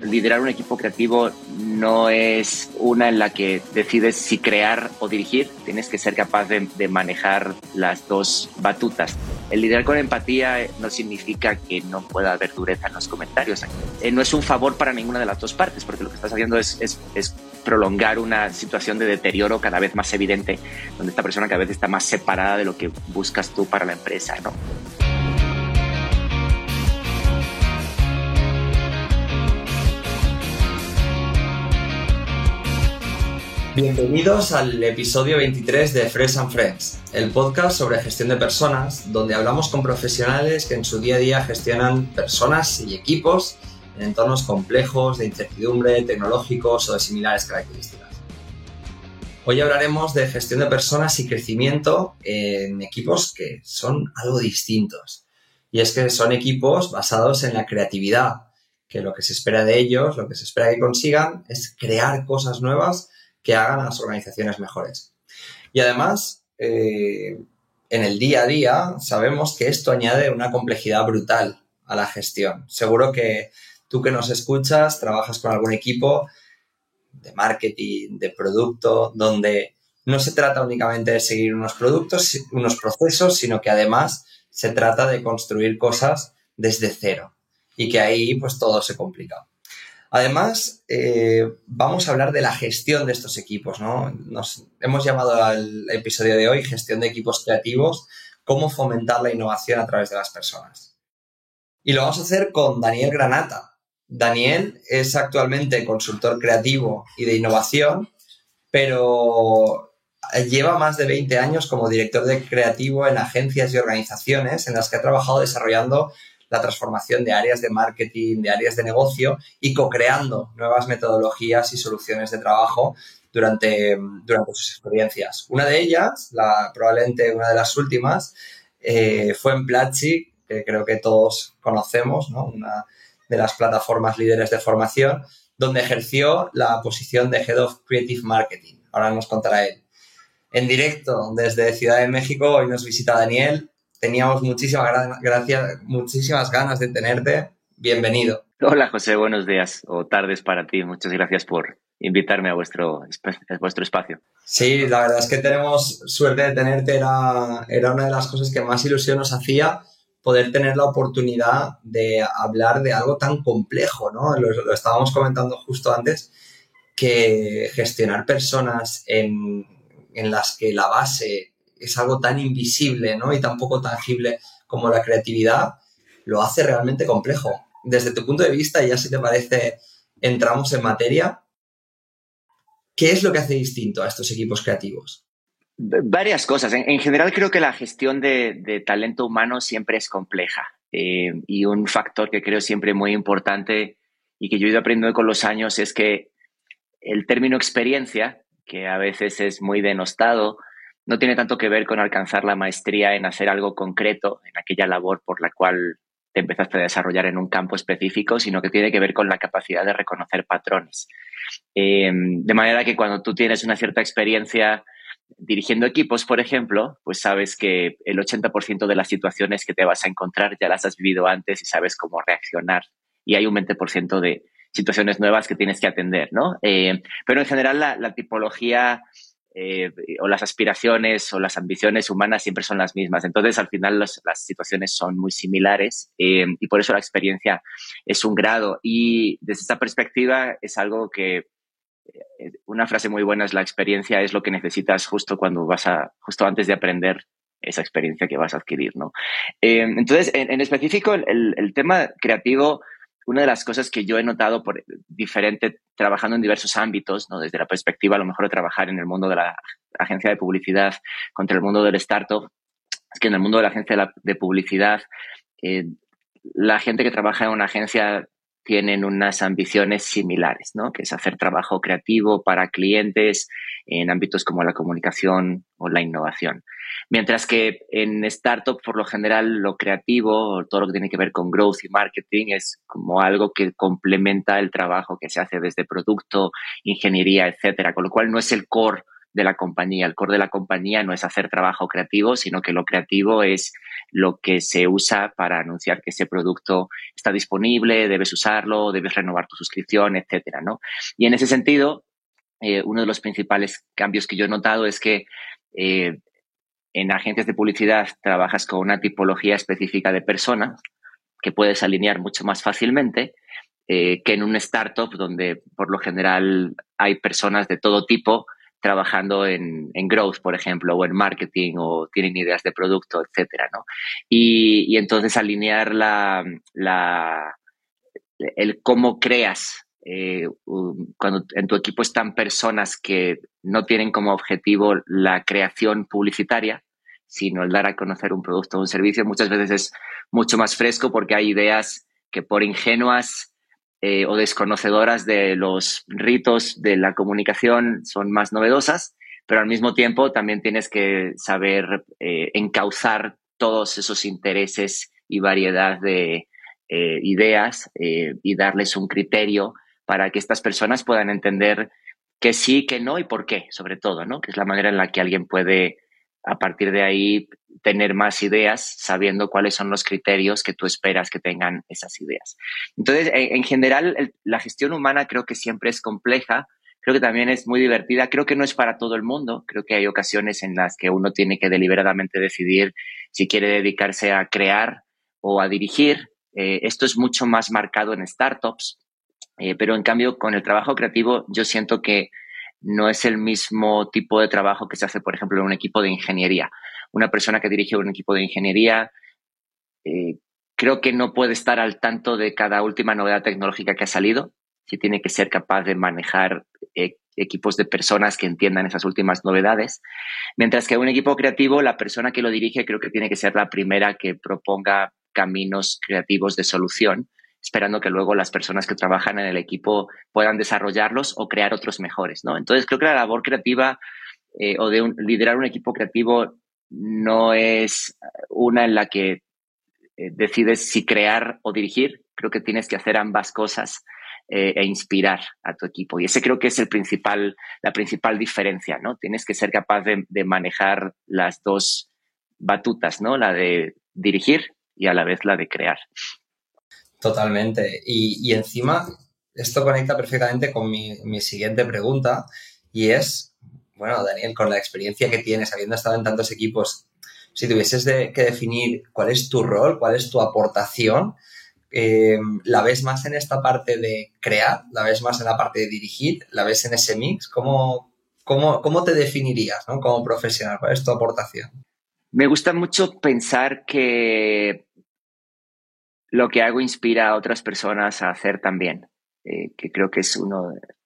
liderar un equipo creativo no es una en la que decides si crear o dirigir, tienes que ser capaz de, manejar las dos batutas. El liderar con empatía no significa que no pueda haber dureza en los comentarios. Eh, no es un favor para ninguna de las dos partes, porque lo que estás haciendo es, es, es prolongar una situación de deterioro cada vez más evidente, donde esta persona cada vez está más separada de lo que buscas tú para la empresa. ¿no? Bienvenidos al episodio 23 de Fresh and Friends, el podcast sobre gestión de personas, donde hablamos con profesionales que en su día a día gestionan personas y equipos en entornos complejos, de incertidumbre, tecnológicos o de similares características. Hoy hablaremos de gestión de personas y crecimiento en equipos que son algo distintos. Y es que son equipos basados en la creatividad, que lo que se espera de ellos, lo que se espera que consigan, es crear cosas nuevas que hagan a las organizaciones mejores. Y además, eh, en el día a día sabemos que esto añade una complejidad brutal a la gestión. Seguro que tú que nos escuchas trabajas con algún equipo de marketing, de producto, donde no se trata únicamente de seguir unos productos, unos procesos, sino que además se trata de construir cosas desde cero y que ahí pues todo se complica. Además, eh, vamos a hablar de la gestión de estos equipos, ¿no? Nos hemos llamado al episodio de hoy Gestión de equipos creativos, cómo fomentar la innovación a través de las personas. Y lo vamos a hacer con Daniel Granata. Daniel es actualmente consultor creativo y de innovación, pero lleva más de 20 años como director de creativo en agencias y organizaciones en las que ha trabajado desarrollando la transformación de áreas de marketing, de áreas de negocio y co-creando nuevas metodologías y soluciones de trabajo durante, durante sus experiencias. Una de ellas, la, probablemente una de las últimas, eh, fue en Platzi, que creo que todos conocemos, ¿no? una de las plataformas líderes de formación, donde ejerció la posición de Head of Creative Marketing. Ahora nos contará él. En directo desde Ciudad de México, hoy nos visita Daniel teníamos muchísimas, gracias, muchísimas ganas de tenerte. Bienvenido. Hola José, buenos días o tardes para ti. Muchas gracias por invitarme a vuestro, a vuestro espacio. Sí, la verdad es que tenemos suerte de tenerte. Era, era una de las cosas que más ilusión nos hacía poder tener la oportunidad de hablar de algo tan complejo, ¿no? Lo, lo estábamos comentando justo antes, que gestionar personas en, en las que la base es algo tan invisible ¿no? y tan poco tangible como la creatividad, lo hace realmente complejo. Desde tu punto de vista, ya si te parece, entramos en materia, ¿qué es lo que hace distinto a estos equipos creativos? Varias cosas. En, general creo que la gestión de, talento humano siempre es compleja eh, y un factor que creo siempre muy importante y que yo he ido aprendiendo con los años es que el término experiencia, que a veces es muy denostado, no tiene tanto que ver con alcanzar la maestría en hacer algo concreto, en aquella labor por la cual te empezaste a desarrollar en un campo específico, sino que tiene que ver con la capacidad de reconocer patrones. Eh, de manera que cuando tú tienes una cierta experiencia dirigiendo equipos, por ejemplo, pues sabes que el 80% de las situaciones que te vas a encontrar ya las has vivido antes y sabes cómo reaccionar. Y hay un 20% de situaciones nuevas que tienes que atender, ¿no? Eh, pero en general la tipología eh, o las aspiraciones o las ambiciones humanas siempre son las mismas. Entonces, al final las situaciones son muy similares eh, y por eso la experiencia es un grado. Y desde esta perspectiva es algo que eh, una frase muy buena es la experiencia es lo que necesitas justo cuando vas a, justo antes de aprender esa experiencia que vas a adquirir, ¿no? entonces, en, específico, el, el tema creativo una de las cosas que yo he notado por diferente, trabajando en diversos ámbitos, ¿no? desde la perspectiva a lo mejor de trabajar en el mundo de la agencia de publicidad contra el mundo del startup, es que en el mundo de la agencia de, publicidad, eh, la gente que trabaja en una agencia tienen unas ambiciones similares, ¿no? que es hacer trabajo creativo para clientes en ámbitos como la comunicación o la innovación. Mientras que en startup, por lo general, lo creativo, todo lo que tiene que ver con growth y marketing, es como algo que complementa el trabajo que se hace desde producto, ingeniería, etcétera. Con lo cual no es el core de la compañía. El core de la compañía no es hacer trabajo creativo, sino que lo creativo es lo que se usa para anunciar que ese producto está disponible, debes usarlo, debes renovar tu suscripción, etcétera, ¿no? Y en ese sentido, eh, uno de los principales cambios que yo he notado es que eh, en agencias de publicidad trabajas con una tipología específica de personas que puedes alinear mucho más fácilmente eh, que en un startup donde por lo general hay personas de todo tipo trabajando en, growth, por ejemplo, o en marketing, o tienen ideas de producto, etcétera. Y, entonces alinear la, el cómo creas eh, cuando en tu equipo están personas que no tienen como objetivo la creación publicitaria, sino el dar a conocer un producto o un servicio, muchas veces es mucho más fresco porque hay ideas que por ingenuas eh, o desconocedoras de los ritos de la comunicación son más novedosas, pero al mismo tiempo también tienes que saber eh, encauzar todos esos intereses y variedad de ideas y darles un criterio para que estas personas puedan entender que sí, que no y por qué, sobre todo, ¿no? Que es la manera en la que alguien puede a partir de ahí tener más ideas sabiendo cuáles son los criterios que tú esperas que tengan esas ideas. Entonces, en, general, la gestión humana creo que siempre es compleja, creo que también es muy divertida, creo que no es para todo el mundo, creo que hay ocasiones en las que uno tiene que deliberadamente decidir si quiere dedicarse a crear o a dirigir. Eh, esto es mucho más marcado en startups, eh, pero en cambio con el trabajo creativo yo siento que no es el mismo tipo de trabajo que se hace, por ejemplo, en un equipo de ingeniería. Una persona que dirige un equipo de ingeniería eh, creo que no puede estar al tanto de cada última novedad tecnológica que ha salido, si tiene que ser capaz de manejar eh, equipos de personas que entiendan esas últimas novedades. Mientras que un equipo creativo, la persona que lo dirige creo que tiene que ser la primera que proponga caminos creativos de solución esperando que luego las personas que trabajan en el equipo puedan desarrollarlos o crear otros mejores, ¿no? Entonces creo que la labor creativa eh, o de liderar un equipo creativo no es una en la que eh, decides si crear o dirigir. Creo que tienes que hacer ambas cosas eh, e inspirar a tu equipo. Y ese creo que es el principal, la principal diferencia, ¿no? Tienes que ser capaz de, de manejar las dos batutas, ¿no? La de dirigir y a la vez la de crear. Totalmente. Y, encima, esto conecta perfectamente con mi, siguiente pregunta y es, bueno, Daniel, con la experiencia que tienes, habiendo estado en tantos equipos, si tuvieses que definir cuál es tu rol, cuál es tu aportación, eh, ¿la ves más en esta parte de crear? ¿La ves más en la parte de dirigir? ¿La ves en ese mix? ¿Cómo, cómo, cómo te definirías como profesional? ¿Cuál es tu aportación? Me gusta mucho pensar que lo que hago inspira a otras personas a hacer también, eh, que creo que es un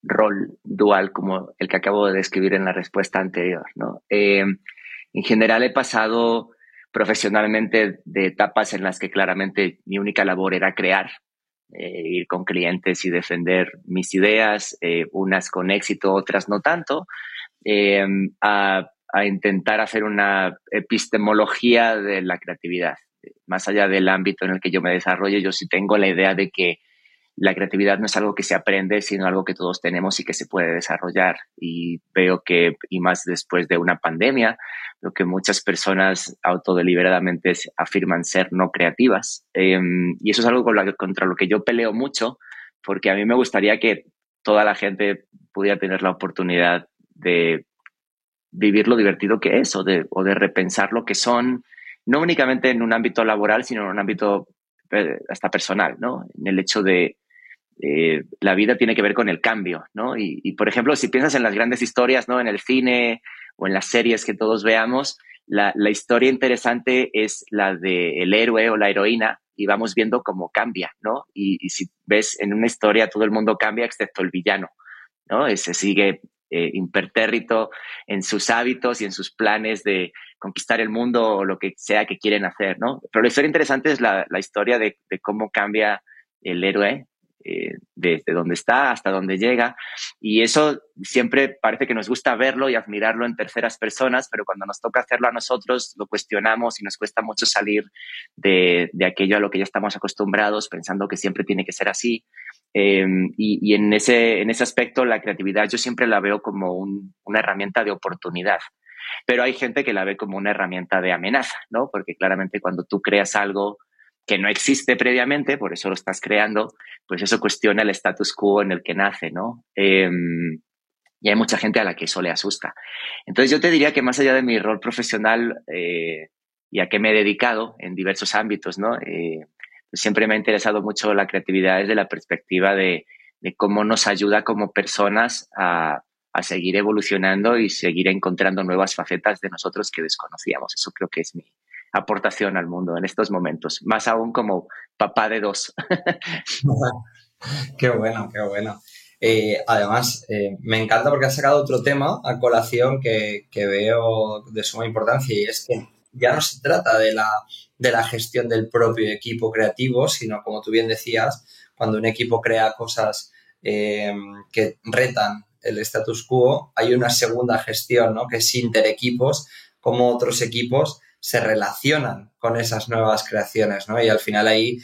rol dual como el que acabo de describir en la respuesta anterior. ¿no? Eh, en general he pasado profesionalmente de etapas en las que claramente mi única labor era crear, eh, ir con clientes y defender mis ideas, unas con éxito, otras no tanto, a, a intentar hacer una epistemología de la creatividad más allá del ámbito en el que yo me desarrollo, yo sí tengo la idea de que la creatividad no es algo que se aprende, sino algo que todos tenemos y que se puede desarrollar. Y veo que, y más después de una pandemia, lo que muchas personas autodeliberadamente afirman ser no creativas. Em, y eso es algo contra lo que yo peleo mucho, porque a mí me gustaría que toda la gente pudiera tener la oportunidad de vivir lo divertido que es o de, o de repensar lo que son no únicamente en un ámbito laboral, sino en un ámbito eh, hasta personal, ¿no? En el hecho de eh, la vida tiene que ver con el cambio, ¿no? Y, por ejemplo, si piensas en las grandes historias, ¿no? En el cine o en las series que todos veamos, la, historia interesante es la del héroe o la heroína y vamos viendo cómo cambia, ¿no? Y, y, si ves en una historia todo el mundo cambia excepto el villano, ¿no? Ese sigue eh, impertérrito en sus hábitos y en sus planes de conquistar el mundo o lo que sea que quieren hacer, ¿no? Pero la historia interesante es la, historia de, cómo cambia el héroe eh, desde donde está hasta donde llega. Y eso siempre parece que nos gusta verlo y admirarlo en terceras personas, pero cuando nos toca hacerlo a nosotros lo cuestionamos y nos cuesta mucho salir de, de aquello a lo que ya estamos acostumbrados pensando que siempre tiene que ser así. Em, y, en, ese, en ese aspecto la creatividad yo siempre la veo como una herramienta de oportunidad. Pero hay gente que la ve como una herramienta de amenaza, ¿no? Porque claramente cuando tú creas algo que no existe previamente, por eso lo estás creando, pues eso cuestiona el status quo en el que nace, ¿no? Em, y hay mucha gente a la que eso le asusta. Entonces yo te diría que más allá de mi rol profesional eh, y a qué me he dedicado en diversos ámbitos, ¿no? Eh, siempre me ha interesado mucho la creatividad desde la perspectiva de, de cómo nos ayuda como personas a, a seguir evolucionando y seguir encontrando nuevas facetas de nosotros que desconocíamos. Eso creo que es mi aportación al mundo en estos momentos, más aún como papá de dos. qué bueno, qué bueno. Eh, además, eh, me encanta porque has sacado otro tema a colación que, que, veo de suma importancia y es que ya no se trata de la, de la gestión del propio equipo creativo, sino como tú bien decías, cuando un equipo crea cosas eh, que retan el status quo, hay una segunda gestión, ¿no? Que es equipos, cómo otros equipos se relacionan con esas nuevas creaciones, ¿no? Y al final ahí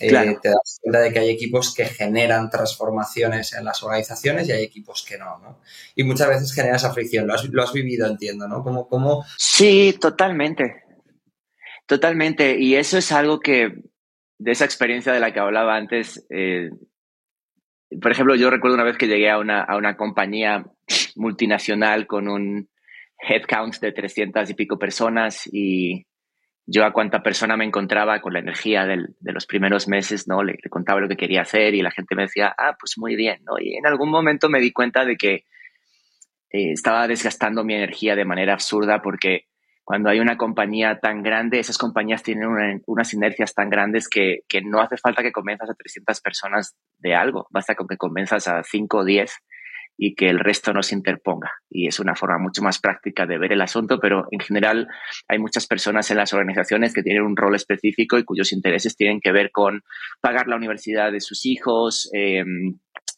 eh, te das cuenta de que hay equipos que generan transformaciones en las organizaciones y hay equipos que no, ¿no? Y muchas veces genera esa fricción. Lo has, lo has vivido, entiendo, ¿no? Como, como... Sí, totalmente. Totalmente. Y eso es algo que, de esa experiencia de la que hablaba antes, eh, por ejemplo, yo recuerdo una vez que llegué a una, a una compañía multinacional con un headcount de 300 y pico personas y yo a cuánta persona me encontraba con la energía del, de los primeros meses, ¿no? Le, contaba lo que quería hacer y la gente me decía, ah, pues muy bien, ¿no? Y en algún momento me di cuenta de que eh, estaba desgastando mi energía de manera absurda porque cuando hay una compañía tan grande, esas compañías tienen unas inercias tan grandes que, que, no hace falta que convenzas a 300 personas de algo, basta con que convenzas a 5 o 10 y que el resto no se interponga. Y es una forma mucho más práctica de ver el asunto, pero en general hay muchas personas en las organizaciones que tienen un rol específico y cuyos intereses tienen que ver con pagar la universidad de sus hijos, eh,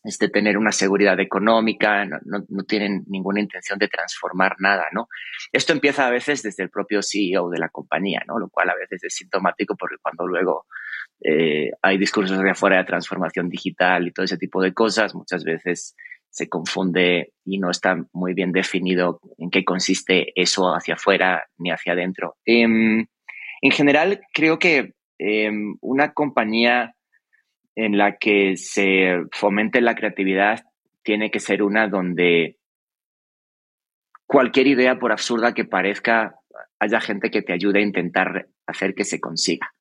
este, tener una seguridad económica, no, no, tienen ninguna intención de transformar nada, ¿no? Esto empieza a veces desde el propio CEO de la compañía, ¿no? Lo cual a veces es sintomático porque cuando luego eh, hay discursos de afuera de transformación digital y todo ese tipo de cosas, muchas veces se confunde y no está muy bien definido en qué consiste eso hacia afuera ni hacia adentro. Em, en general, creo que em, una compañía en la que se fomente la creatividad tiene que ser una donde cualquier idea, por absurda que parezca, haya gente que te ayude a intentar hacer que se consiga.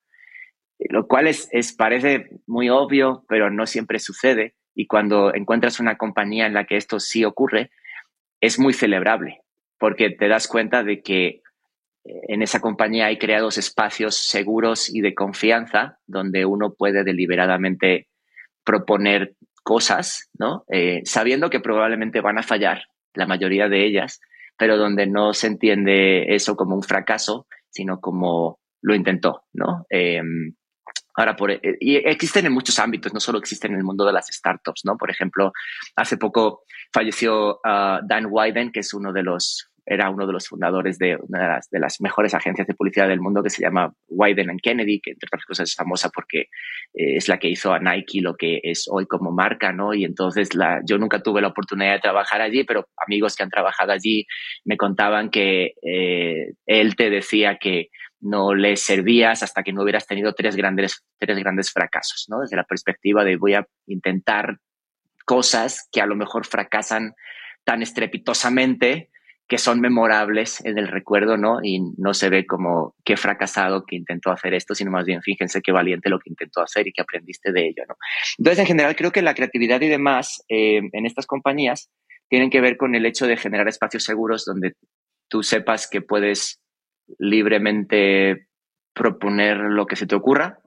Lo cual es, es, parece muy obvio, pero no siempre sucede. Y cuando encuentras una compañía en la que esto sí ocurre, es muy celebrable, porque te das cuenta de que en esa compañía hay creados espacios seguros y de confianza donde uno puede deliberadamente proponer cosas, ¿no? Eh, sabiendo que probablemente van a fallar, la mayoría de ellas, pero donde no se entiende eso como un fracaso, sino como lo intentó, ¿no? Em, ahora, por, eh, y existen en muchos ámbitos, no solo existen en el mundo de las startups, ¿no? Por ejemplo, hace poco falleció ah, Dan Wyden, que es uno de los era uno de los fundadores de una de las, mejores agencias de publicidad del mundo que se llama Wyden Kennedy, que entre otras cosas es famosa porque eh, es la que hizo a Nike lo que es hoy como marca, ¿no? Y entonces yo nunca tuve la oportunidad de trabajar allí, pero amigos que han trabajado allí me contaban que eh, él te decía que no le servías hasta que no hubieras tenido tres grandes, tres grandes fracasos, ¿no? Desde la perspectiva de voy a intentar cosas que a lo mejor fracasan tan estrepitosamente que son memorables en el recuerdo, ¿no? Y no se ve como qué fracasado que intentó hacer esto, sino más bien fíjense qué valiente lo que intentó hacer y que aprendiste de ello, ¿no? Entonces, en general, creo que la creatividad y demás eh, en estas compañías tienen que ver con el hecho de generar espacios seguros donde tú sepas que puedes libremente proponer lo que se te ocurra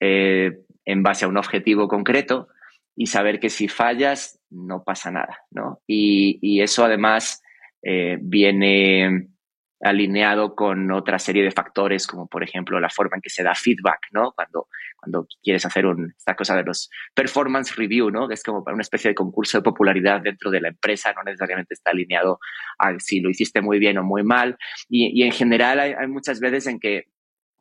eh, en base a un objetivo concreto y saber que si fallas no pasa nada, ¿no? Y, y eso además eh, viene alineado con otra serie de factores, como por ejemplo la forma en que se da feedback, ¿no? Cuando, cuando quieres hacer un, esta cosa de los performance review, ¿no? Es como una especie de concurso de popularidad dentro de la empresa, no necesariamente está alineado a si lo hiciste muy bien o muy mal. Y, y en general hay, muchas veces en que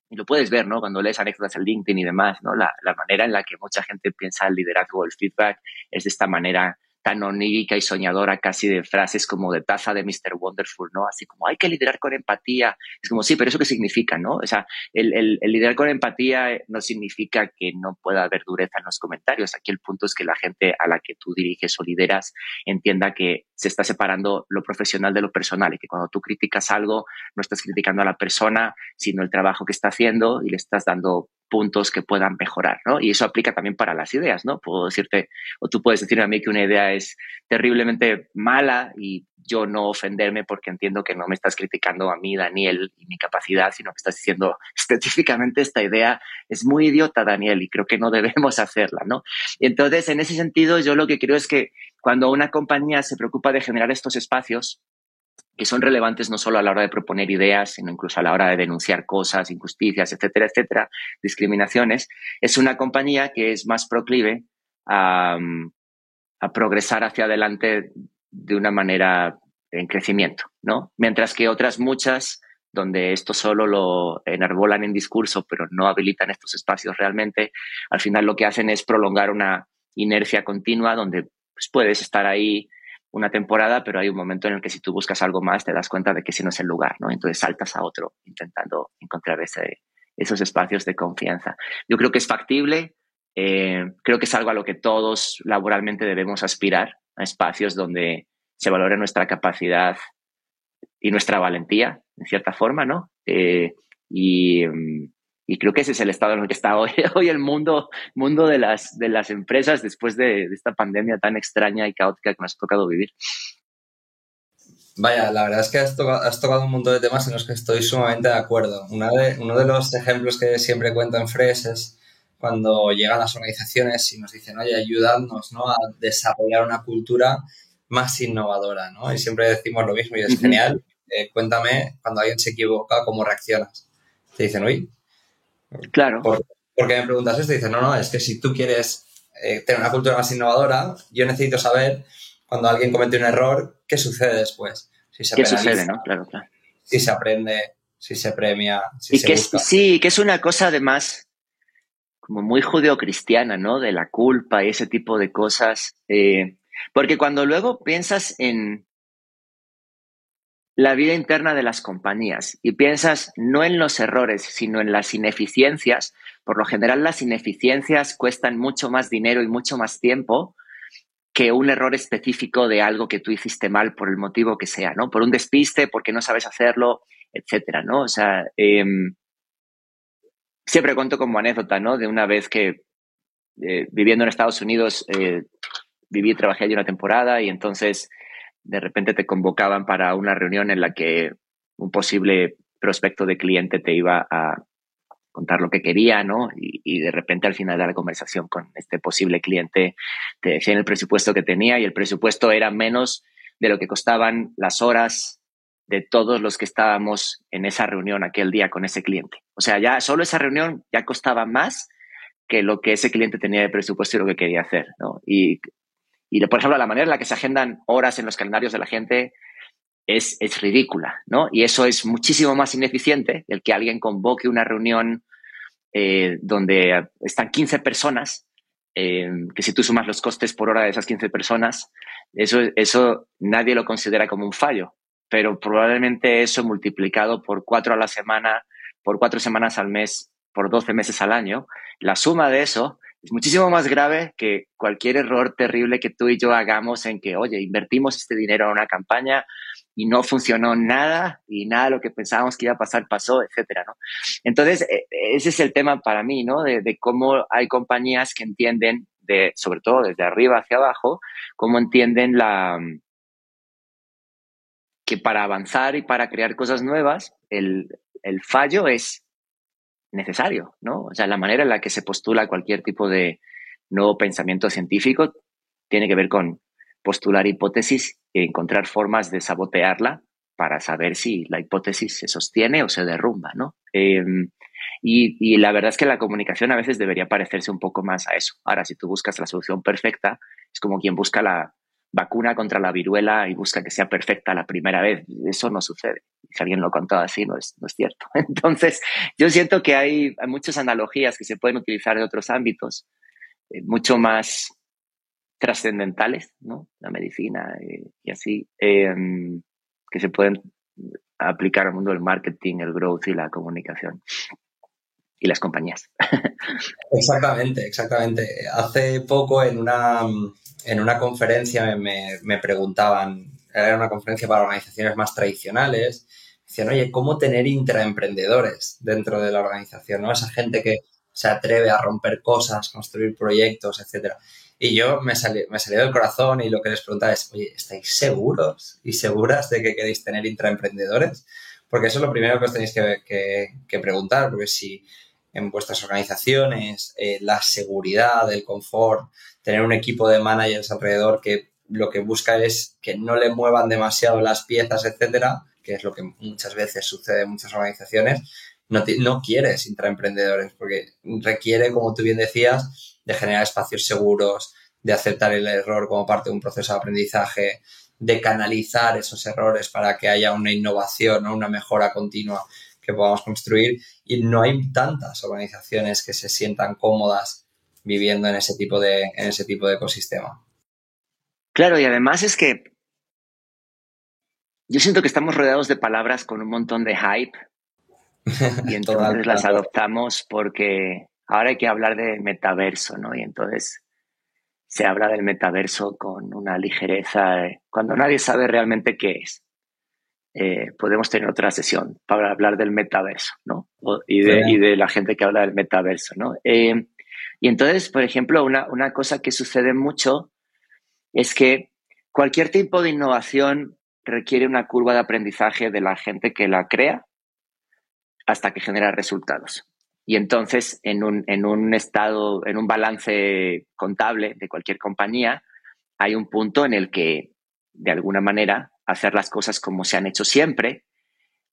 y lo puedes ver, ¿no? Cuando lees anécdotas en LinkedIn y demás, ¿no? La, la manera en la que mucha gente piensa el liderazgo el feedback es de esta manera tan onírica y soñadora casi de frases como de taza de Mr. Wonderful, ¿no? Así como hay que liderar con empatía. Es como, sí, pero ¿eso qué significa, no? O sea, el, el, el, liderar con empatía no significa que no pueda haber dureza en los comentarios. Aquí el punto es que la gente a la que tú diriges o lideras entienda que se está separando lo profesional de lo personal y que cuando tú criticas algo no estás criticando a la persona, sino el trabajo que está haciendo y le estás dando puntos que puedan mejorar, ¿no? Y eso aplica también para las ideas, ¿no? Puedo decirte, o tú puedes decirme a mí que una idea es terriblemente mala y yo no ofenderme porque entiendo que no me estás criticando a mí, Daniel, y mi capacidad, sino que estás diciendo específicamente esta idea es muy idiota, Daniel, y creo que no debemos hacerla, ¿no? Entonces, en ese sentido, yo lo que creo es que cuando una compañía se preocupa de generar estos espacios, que son relevantes no solo a la hora de proponer ideas, sino incluso a la hora de denunciar cosas, injusticias, etcétera, etcétera, discriminaciones, es una compañía que es más proclive a, a progresar hacia adelante de una manera en crecimiento, ¿no? Mientras que otras muchas, donde esto solo lo enarbolan en discurso, pero no habilitan estos espacios realmente, al final lo que hacen es prolongar una inercia continua donde pues, puedes estar ahí una temporada, pero hay un momento en el que si tú buscas algo más te das cuenta de que ese no es el lugar, ¿no? Entonces saltas a otro intentando encontrar ese, esos espacios de confianza. Yo creo que es factible, eh, creo que es algo a lo que todos laboralmente debemos aspirar, a espacios donde se valore nuestra capacidad y nuestra valentía, en cierta forma, ¿no? Eh, y, mm, y creo que ese es el estado en el que está hoy, hoy el mundo, mundo de, las, de las empresas después de, de esta pandemia tan extraña y caótica que nos ha tocado vivir. Vaya, la verdad es que has tocado, has tocado, un montón de temas en los que estoy sumamente de acuerdo. Una de, uno de los ejemplos que siempre cuento en Fresh es cuando llegan las organizaciones y nos dicen, oye, ayudadnos ¿no? a desarrollar una cultura más innovadora, ¿no? Y siempre decimos lo mismo y es genial. Eh, cuéntame, cuando alguien se equivoca, ¿cómo reaccionas? Te dicen, oye, Claro. porque me preguntas esto y dices, no, no, es que si tú quieres eh, tener una cultura más innovadora, yo necesito saber cuando alguien comete un error, qué sucede después. Si se ¿Qué sucede, no? Claro, claro. Si se aprende, si se premia, si y se que busca. Es, sí, que es una cosa además como muy judeocristiana, ¿no? De la culpa y ese tipo de cosas. Eh, porque cuando luego piensas en, la vida interna de las compañías y piensas no en los errores, sino en las ineficiencias, por lo general las ineficiencias cuestan mucho más dinero y mucho más tiempo que un error específico de algo que tú hiciste mal por el motivo que sea, ¿no? Por un despiste, porque no sabes hacerlo, etcétera, ¿no? O sea, eh, siempre cuento como anécdota, ¿no? De una vez que eh, viviendo en Estados Unidos eh, viví y trabajé allí una temporada y entonces de repente te convocaban para una reunión en la que un posible prospecto de cliente te iba a contar lo que quería, ¿no? Y, de repente al final de la conversación con este posible cliente te decían el presupuesto que tenía y el presupuesto era menos de lo que costaban las horas de todos los que estábamos en esa reunión aquel día con ese cliente. O sea, ya solo esa reunión ya costaba más que lo que ese cliente tenía de presupuesto y lo que quería hacer, ¿no? Y y, por ejemplo, la manera en la que se agendan horas en los calendarios de la gente es, es ridícula, ¿no? Y eso es muchísimo más ineficiente el que alguien convoque una reunión eh, donde están 15 personas, eh, que si tú sumas los costes por hora de esas 15 personas, eso, eso nadie lo considera como un fallo, pero probablemente eso multiplicado por cuatro a la semana, por cuatro semanas al mes, por 12 meses al año, la suma de eso es muchísimo más grave que cualquier error terrible que tú y yo hagamos en que, oye, invertimos este dinero en una campaña y no funcionó nada y nada de lo que pensábamos que iba a pasar pasó, etcétera, ¿no? Entonces, e, ese es el tema para mí, ¿no? De, de, cómo hay compañías que entienden, de, sobre todo desde arriba hacia abajo, cómo entienden la que para avanzar y para crear cosas nuevas, el, el fallo es necesario, ¿no? O sea, la manera en la que se postula cualquier tipo de nuevo pensamiento científico tiene que ver con postular hipótesis y encontrar formas de sabotearla para saber si la hipótesis se sostiene o se derrumba, ¿no? Eh, y, y, la verdad es que la comunicación a veces debería parecerse un poco más a eso. Ahora, si tú buscas la solución perfecta, es como quien busca la vacuna contra la viruela y busca que sea perfecta la primera vez. Eso no sucede. si alguien lo contó así, no es, no es cierto. Entonces, yo siento que hay, hay muchas analogías que se pueden utilizar en otros ámbitos, eh, mucho más trascendentales, ¿no? La medicina eh, y así, em, que se pueden aplicar al mundo del marketing, el growth y la comunicación y las compañías. Exactamente, exactamente. Hace poco en una, en una conferencia me, me preguntaban, era una conferencia para organizaciones más tradicionales, decían, oye, ¿cómo tener intraemprendedores dentro de la organización? ¿no? Esa gente que se atreve a romper cosas, construir proyectos, etcétera. Y yo me salió, me salió del corazón y lo que les preguntaba es, oye, ¿estáis seguros y seguras de que queréis tener intraemprendedores? Porque eso es lo primero que os tenéis que, preguntar, porque si en vuestras organizaciones eh, la seguridad, el confort, tener un equipo de managers alrededor que lo que busca es que no le muevan demasiado las piezas, etcétera, que es lo que muchas veces sucede en muchas organizaciones, no, no quieres intraemprendedores porque requiere, como tú bien decías, de generar espacios seguros, de aceptar el error como parte de un proceso de aprendizaje, de canalizar esos errores para que haya una innovación o una mejora continua que podamos construir. Y no hay tantas organizaciones que se sientan cómodas viviendo en ese tipo de, en ese tipo de ecosistema. Claro, y además es que yo siento que estamos rodeados de palabras con un montón de hype y entonces las adoptamos porque ahora hay que hablar de metaverso, ¿no? Y entonces se habla del metaverso con una ligereza cuando nadie sabe realmente qué es. Eh, podemos tener otra sesión para hablar del metaverso, ¿no? y, de, la gente que habla del metaverso, ¿no? Eh, y entonces, por ejemplo, una, una cosa que sucede mucho es que cualquier tipo de innovación requiere una curva de aprendizaje de la gente que la crea hasta que genera resultados. Y entonces, en un, en un estado, en un balance contable de cualquier compañía, hay un punto en el que, de alguna manera, hacer las cosas como se han hecho siempre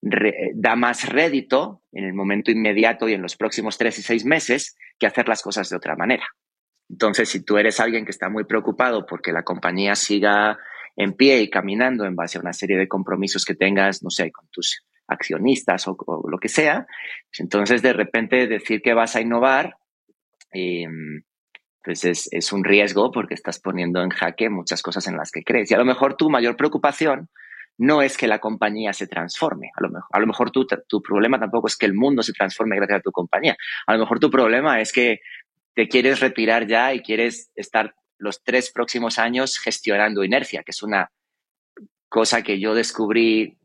da más rédito en el momento inmediato y en los próximos tres y seis meses que hacer las cosas de otra manera. Entonces, si tú eres alguien que está muy preocupado porque la compañía siga en pie y caminando en base a una serie de compromisos que tengas, no sé, con tus accionistas o, lo que sea, pues entonces de repente decir que vas a innovar, em, pues es, es, un riesgo porque estás poniendo en jaque muchas cosas en las que crees. Y a lo mejor tu mayor preocupación no es que la compañía se transforme. A lo mejor, a lo mejor tu, tu problema tampoco es que el mundo se transforme gracias a tu compañía. A lo mejor tu problema es que te quieres retirar ya y quieres estar los tres próximos años gestionando inercia, que es una cosa que yo descubrí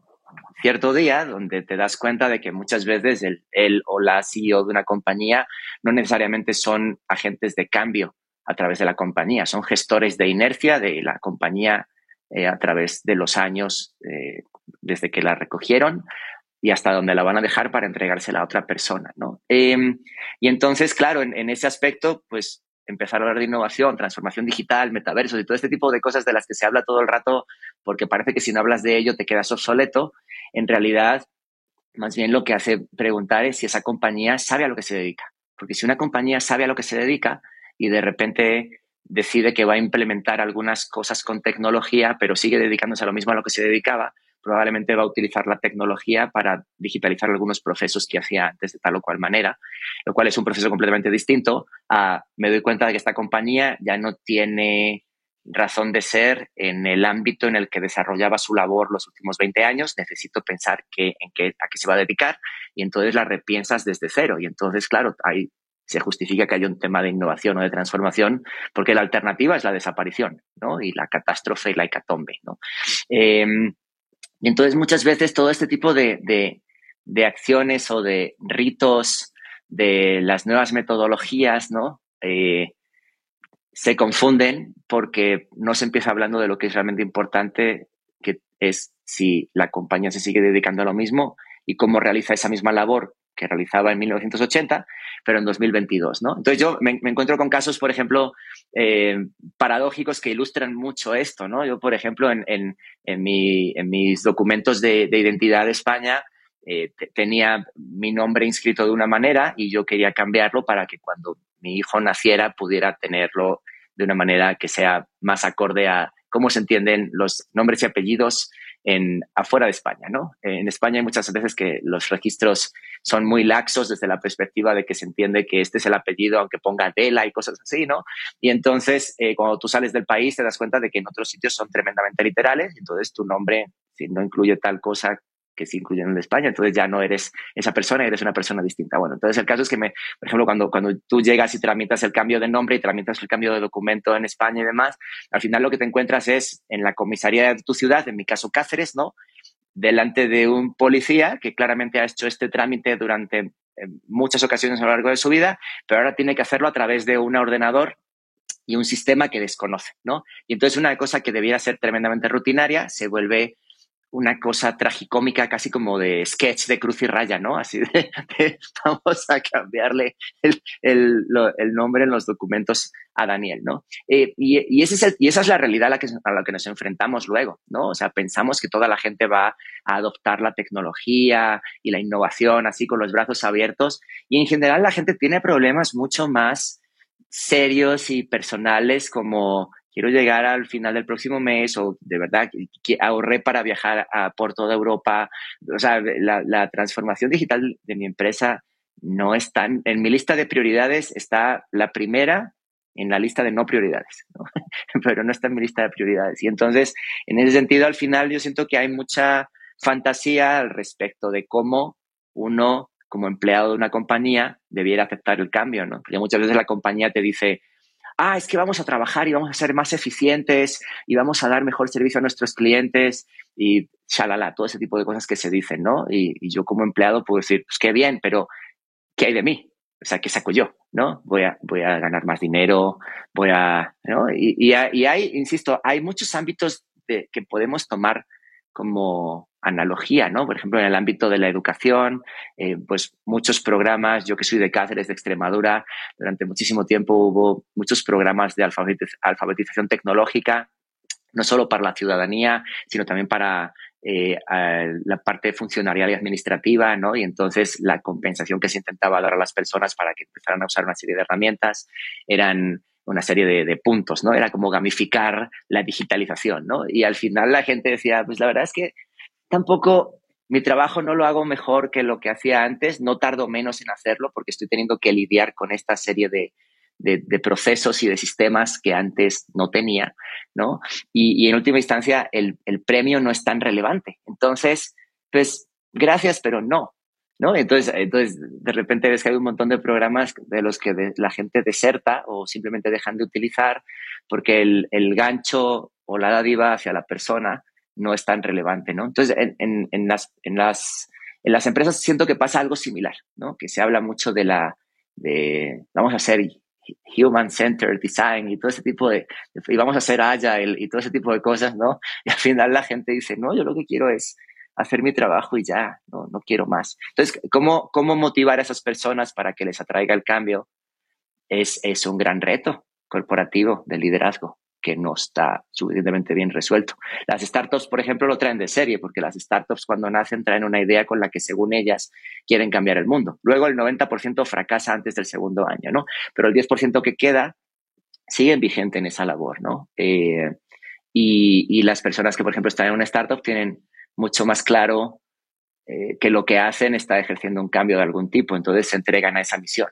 cierto día donde te das cuenta de que muchas veces el, o la CEO de una compañía no necesariamente son agentes de cambio a través de la compañía, son gestores de inercia de la compañía eh, a través de los años eh, desde que la recogieron y hasta donde la van a dejar para entregársela a otra persona, ¿no? Em, y entonces, claro, en, ese aspecto, pues empezar a hablar de innovación, transformación digital, metaversos y todo este tipo de cosas de las que se habla todo el rato, porque parece que si no hablas de ello te quedas obsoleto, en realidad, más bien lo que hace preguntar es si esa compañía sabe a lo que se dedica. Porque si una compañía sabe a lo que se dedica y de repente decide que va a implementar algunas cosas con tecnología, pero sigue dedicándose a lo mismo a lo que se dedicaba, probablemente va a utilizar la tecnología para digitalizar algunos procesos que hacía antes de tal o cual manera, lo cual es un proceso completamente distinto me doy cuenta de que esta compañía ya no tiene razón de ser en el ámbito en el que desarrollaba su labor los últimos 20 años, necesito pensar en qué, a qué se va a dedicar y entonces la repiensas desde cero. Y entonces, claro, ahí se justifica que haya un tema de innovación o de transformación, porque la alternativa es la desaparición, ¿no? Y la catástrofe y la hecatombe, ¿no? Em, y entonces muchas veces todo este tipo de, de, acciones o de ritos de las nuevas metodologías, ¿no? Eh, se confunden porque no se empieza hablando de lo que es realmente importante, que es si la compañía se sigue dedicando a lo mismo y cómo realiza esa misma labor que realizaba en 1980, pero en 2022, ¿no? Entonces yo me, encuentro con casos, por ejemplo, eh, paradójicos que ilustran mucho esto, ¿no? Yo, por ejemplo, en, en, en, mi, en mis documentos de, de identidad de España, eh, tenía mi nombre inscrito de una manera y yo quería cambiarlo para que cuando mi hijo naciera pudiera tenerlo de una manera que sea más acorde a cómo se entienden los nombres y apellidos en afuera de España, ¿no? En España hay muchas veces que los registros son muy laxos desde la perspectiva de que se entiende que este es el apellido, aunque ponga Dela y cosas así, ¿no? Y entonces, eh, cuando tú sales del país, te das cuenta de que en otros sitios son tremendamente literales, entonces tu nombre, si no incluye tal cosa que se incluyen en España, entonces ya no eres esa persona, eres una persona distinta. Bueno, entonces el caso es que, me, por ejemplo, cuando, cuando tú llegas y tramitas el cambio de nombre y tramitas el cambio de documento en España y demás, al final lo que te encuentras es en la comisaría de tu ciudad, en mi caso Cáceres, ¿no? Delante de un policía que claramente ha hecho este trámite durante muchas ocasiones a lo largo de su vida, pero ahora tiene que hacerlo a través de un ordenador y un sistema que desconoce, ¿no? Y entonces una cosa que debiera ser tremendamente rutinaria se vuelve una cosa tragicómica, casi como de sketch de cruz y raya, ¿no? Así de, vamos a cambiarle el, el, nombre en los documentos a Daniel, ¿no? Eh, y, es y esa es la realidad a la, que, a la que nos enfrentamos luego, ¿no? O sea, pensamos que toda la gente va a adoptar la tecnología y la innovación así con los brazos abiertos y en general la gente tiene problemas mucho más serios y personales como quiero llegar al final del próximo mes o de verdad que ahorré para viajar a, por toda Europa. O sea, la, transformación digital de mi empresa no está en mi lista de prioridades, está la primera en la lista de no prioridades, pero no está en mi lista de prioridades. Y entonces, en ese sentido, al final yo siento que hay mucha fantasía al respecto de cómo uno, como empleado de una compañía, debiera aceptar el cambio, ¿no? Porque muchas veces la compañía te dice, ah, es que vamos a trabajar y vamos a ser más eficientes y vamos a dar mejor servicio a nuestros clientes y shalala, todo ese tipo de cosas que se dicen, ¿no? Y, yo como empleado puedo decir, pues qué bien, pero ¿qué hay de mí? O sea, ¿qué saco yo? ¿No? Voy a, voy a ganar más dinero, voy a, ¿no? Y, y, hay, insisto, hay muchos ámbitos de, que podemos tomar como analogía, ¿no? Por ejemplo, en el ámbito de la educación, eh, pues muchos programas, yo que soy de Cáceres, de Extremadura, durante muchísimo tiempo hubo muchos programas de alfabetización tecnológica, no solo para la ciudadanía, sino también para eh, la parte funcionarial y administrativa, ¿no? Y entonces la compensación que se intentaba dar a las personas para que empezaran a usar una serie de herramientas eran una serie de, de, puntos, ¿no? Era como gamificar la digitalización, ¿no? Y al final la gente decía, pues la verdad es que tampoco mi trabajo no lo hago mejor que lo que hacía antes, no tardo menos en hacerlo porque estoy teniendo que lidiar con esta serie de, de, procesos y de sistemas que antes no tenía, ¿no? Y, y en última instancia, el, el, premio no es tan relevante. Entonces, pues, gracias, pero no, ¿no? Entonces, entonces, de repente ves que hay un montón de programas de los que la gente deserta o simplemente dejan de utilizar porque el, el gancho o la dádiva hacia la persona no es tan relevante, ¿no? Entonces, en, en, en, las, en, las, en las empresas siento que pasa algo similar, ¿no? Que se habla mucho de la, de, vamos a hacer human centered design y todo ese tipo de, y vamos a hacer agile y todo ese tipo de cosas, ¿no? Y al final la gente dice, no, yo lo que quiero es hacer mi trabajo y ya, no, no quiero más. Entonces, ¿cómo, ¿cómo motivar a esas personas para que les atraiga el cambio? Es, es un gran reto corporativo de liderazgo que no está suficientemente bien resuelto. Las startups, por ejemplo, lo traen de serie, porque las startups cuando nacen traen una idea con la que según ellas quieren cambiar el mundo. Luego el 90% fracasa antes del segundo año, ¿no? Pero el 10% que queda siguen vigente en esa labor, ¿no? Eh, y, y, las personas que, por ejemplo, están en una startup tienen mucho más claro eh, que lo que hacen está ejerciendo un cambio de algún tipo, entonces se entregan a esa misión.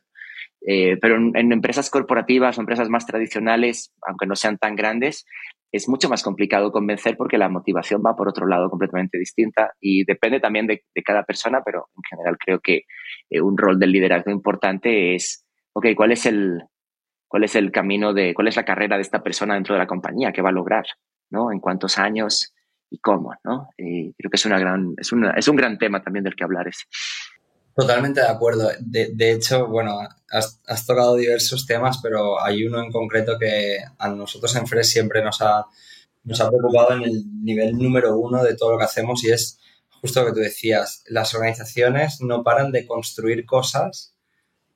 Eh, pero en, empresas corporativas o empresas más tradicionales, aunque no sean tan grandes, es mucho más complicado convencer porque la motivación va por otro lado completamente distinta y depende también de, cada persona, pero en general creo que eh, un rol del liderazgo importante es, ok, ¿cuál es el, cuál es el camino de, cuál es la carrera de esta persona dentro de la compañía? ¿Qué va a lograr? ¿No? ¿En cuántos años? ¿Y cómo? ¿No? Y creo que es, una gran, es, una, es un gran tema también del que hablar ese. Totalmente de acuerdo. De, de hecho, bueno, has, has, tocado diversos temas, pero hay uno en concreto que a nosotros en FRES siempre nos ha, nos ha preocupado en el nivel número uno de todo lo que hacemos y es justo lo que tú decías. Las organizaciones no paran de construir cosas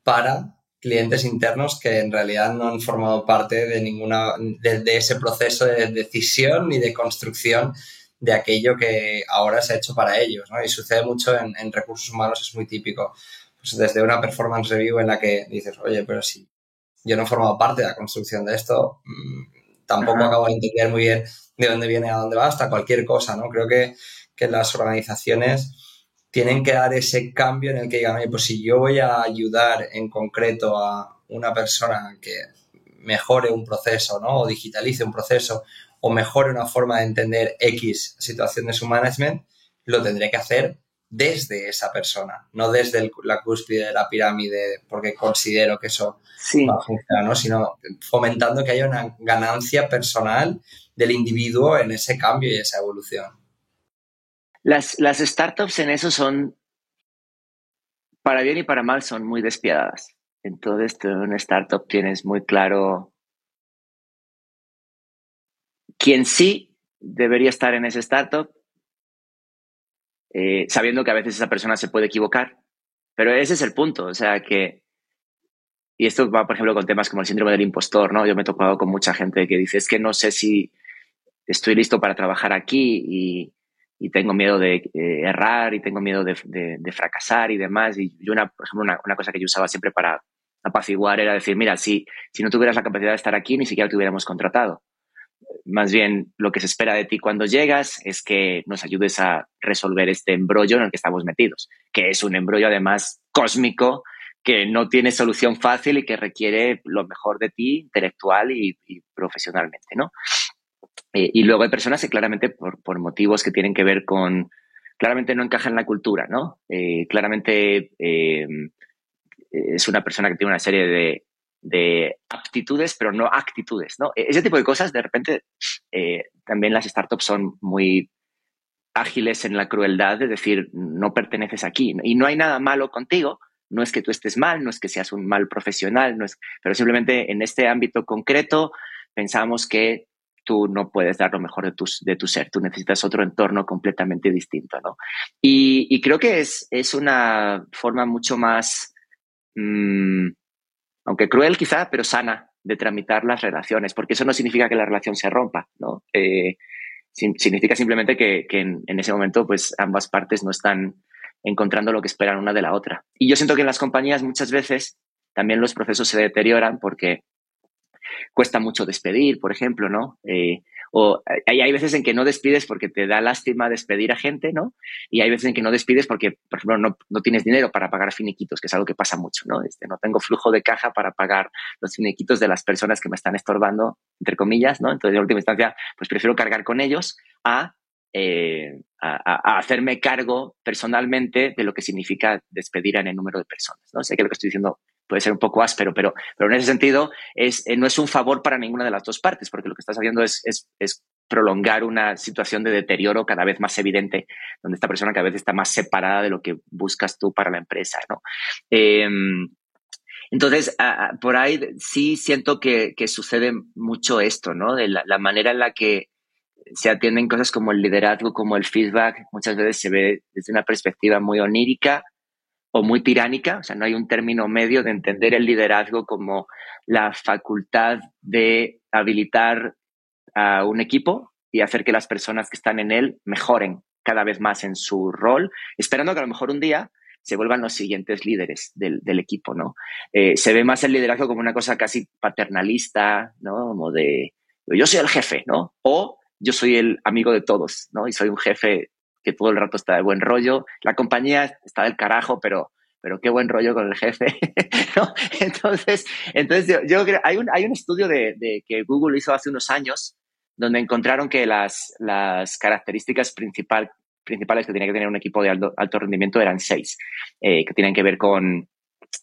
para clientes internos que en realidad no han formado parte de ninguna de, de ese proceso de decisión ni de construcción de aquello que ahora se ha hecho para ellos, ¿no? Y sucede mucho en, recursos humanos, es muy típico. Pues desde una performance review en la que dices, oye, pero si yo no he formado parte de la construcción de esto, mm, tampoco acabo de entender muy bien de dónde viene a dónde va, hasta cualquier cosa, ¿no? Creo que, que las organizaciones tienen que dar ese cambio en el que digan, pues si yo voy a ayudar en concreto a una persona que mejore un proceso, ¿no? O digitalice un proceso o mejore una forma de entender X situación de su management, lo tendré que hacer desde esa persona, no desde la cúspide de la pirámide porque considero que eso va a funcionar, ¿no? sino fomentando que haya una ganancia personal del individuo en ese cambio y esa evolución. Las, las startups en eso son, para bien y para mal, son muy despiadadas. Entonces, en una startup tienes muy claro quién sí debería estar en esa startup eh, sabiendo que a veces esa persona se puede equivocar. Pero ese es el punto, o sea que, y esto va, por ejemplo, con temas como el síndrome del impostor, ¿no? Yo me he topado con mucha gente que dice, es que no sé si estoy listo para trabajar aquí y, tengo miedo de eh, errar y tengo miedo de, fracasar y demás. Y una, por ejemplo, una, una, cosa que yo usaba siempre para apaciguar era decir, mira, si, si no tuvieras la capacidad de estar aquí, ni siquiera te hubiéramos contratado más bien lo que se espera de ti cuando llegas es que nos ayudes a resolver este embrollo en el que estamos metidos, que es un embrollo además cósmico que no tiene solución fácil y que requiere lo mejor de ti intelectual y, profesionalmente, ¿no? Eh, y luego hay personas que claramente por, motivos que tienen que ver con, claramente no encajan en la cultura, ¿no? Eh, claramente eh, es una persona que tiene una serie de de aptitudes, pero no actitudes, ¿no? E-, ese tipo de cosas, de repente, eh, también las startups son muy ágiles en la crueldad de decir, no perteneces aquí. Y no hay nada malo contigo, no es que tú estés mal, no es que seas un mal profesional, no es, pero simplemente en este ámbito concreto pensamos que tú no puedes dar lo mejor de tu, de tu ser, tú necesitas otro entorno completamente distinto, ¿no? Y, creo que es, es una forma mucho más... Mm, aunque cruel quizá, pero sana de tramitar las relaciones, porque eso no significa que la relación se rompa, ¿no? Eh, significa simplemente que, en, ese momento pues ambas partes no están encontrando lo que esperan una de la otra. Y yo siento que en las compañías muchas veces también los procesos se deterioran porque cuesta mucho despedir, por ejemplo, ¿no? Eh, o hay, hay, veces en que no despides porque te da lástima despedir a gente, ¿no? Y hay veces en que no despides porque, por ejemplo, no, no tienes dinero para pagar finiquitos, que es algo que pasa mucho, ¿no? Este, no tengo flujo de caja para pagar los finiquitos de las personas que me están estorbando, entre comillas, ¿no? Entonces, en última instancia, pues prefiero cargar con ellos a eh, a, hacerme cargo personalmente de lo que significa despedir en el número de personas. ¿no? Sé que lo que estoy diciendo puede ser un poco áspero, pero, pero en ese sentido es, eh, no es un favor para ninguna de las dos partes, porque lo que estás haciendo es, prolongar una situación de deterioro cada vez más evidente, donde esta persona cada vez está más separada de lo que buscas tú para la empresa. ¿no? Em, entonces, por ahí sí siento que, que, sucede mucho esto, ¿no? De la, la, manera en la que se atienden cosas como el liderazgo, como el feedback, muchas veces se ve desde una perspectiva muy onírica o muy tiránica, o sea, no hay un término medio de entender el liderazgo como la facultad de habilitar a un equipo y hacer que las personas que están en él mejoren cada vez más en su rol, esperando que a lo mejor un día se vuelvan los siguientes líderes del, equipo, ¿no? Eh, se ve más el liderazgo como una cosa casi paternalista, ¿no? Como de, yo soy el jefe, ¿no? O yo soy el amigo de todos, ¿no? Y soy un jefe que todo el rato está de buen rollo. La compañía está del carajo, pero, pero qué buen rollo con el jefe. ¿no? Entonces, entonces yo, creo, hay un, hay un estudio de, que Google hizo hace unos años donde encontraron que las, las características principal, principales que tenía que tener un equipo de alto, alto rendimiento eran seis, eh, que tienen que ver con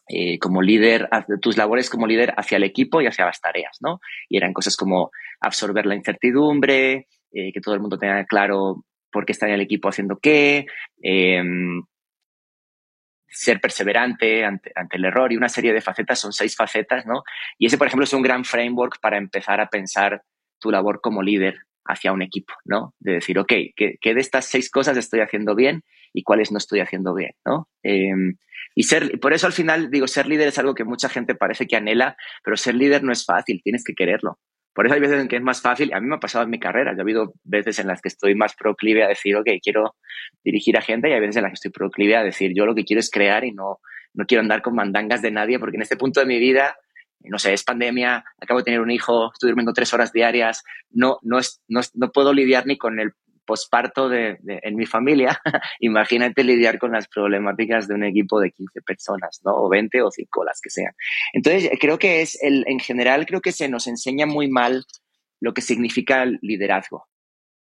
eh, como líder, tus labores como líder hacia el equipo y hacia las tareas, ¿no? Y eran cosas como absorber la incertidumbre, eh, que todo el mundo tenga claro por qué está en el equipo haciendo qué, em, ser perseverante ante, el error y una serie de facetas, son seis facetas, ¿no? Y ese, por ejemplo, es un gran framework para empezar a pensar tu labor como líder hacia un equipo, ¿no? De decir, ok, ¿qué, de estas seis cosas estoy haciendo bien y cuáles no estoy haciendo bien, ¿no? Em, y ser, por eso al final digo, ser líder es algo que mucha gente parece que anhela, pero ser líder no es fácil, tienes que quererlo. Por eso hay veces en que es más fácil, a mí me ha pasado en mi carrera, ha habido veces en las que estoy más proclive a decir, ok, quiero dirigir a gente y hay veces en las que estoy proclive a decir, yo lo que quiero es crear y no, no quiero andar con mandangas de nadie porque en este punto de mi vida no sé, es pandemia, acabo de tener un hijo, estoy durmiendo tres horas diarias, no, no, es, no, no puedo lidiar ni con el posparto de, en mi familia, imagínate lidiar con las problemáticas de un equipo de 15 personas, ¿no? O 20 o 5, las que sean. Entonces, creo que es, el, en general, creo que se nos enseña muy mal lo que significa el liderazgo,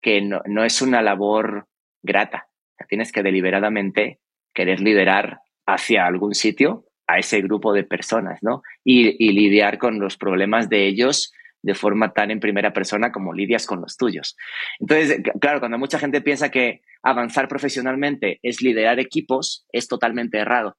que no, no es una labor grata. tienes que deliberadamente querer liderar hacia algún sitio a ese grupo de personas, ¿no? Y, y lidiar con los problemas de ellos de forma tan en primera persona como lidias con los tuyos. Entonces, claro, cuando mucha gente piensa que avanzar profesionalmente es liderar equipos, es totalmente errado.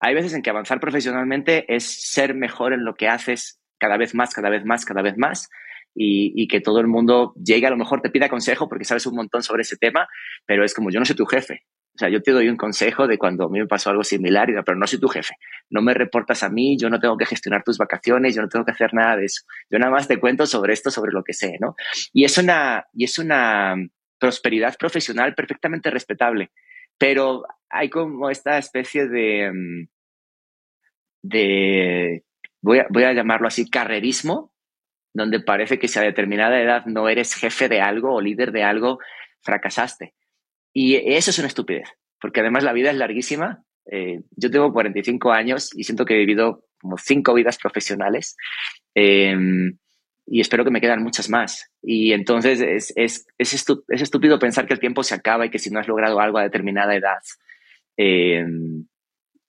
Hay veces en que avanzar profesionalmente es ser mejor en lo que haces cada vez más, cada vez más, cada vez más, y, y, que todo el mundo llegue, a lo mejor te pida consejo porque sabes un montón sobre ese tema, pero es como yo no soy tu jefe, o sea, yo te doy un consejo de cuando a mí me pasó algo similar, pero no soy tu jefe. No me reportas a mí, yo no tengo que gestionar tus vacaciones, yo no tengo que hacer nada de eso. Yo nada más te cuento sobre esto, sobre lo que sé, ¿no? Y es una, y es una prosperidad profesional perfectamente respetable, pero hay como esta especie de, mm, de voy a, voy a llamarlo así, carrerismo, donde parece que si a determinada edad no eres jefe de algo o líder de algo, fracasaste. Y eso es una estupidez, porque además la vida es larguísima. Eh, yo tengo 45 años y siento que he vivido como cinco vidas profesionales em, y espero que me quedan muchas más. Y entonces es, es, es, estúpido pensar que el tiempo se acaba y que si no has logrado algo a determinada edad, em,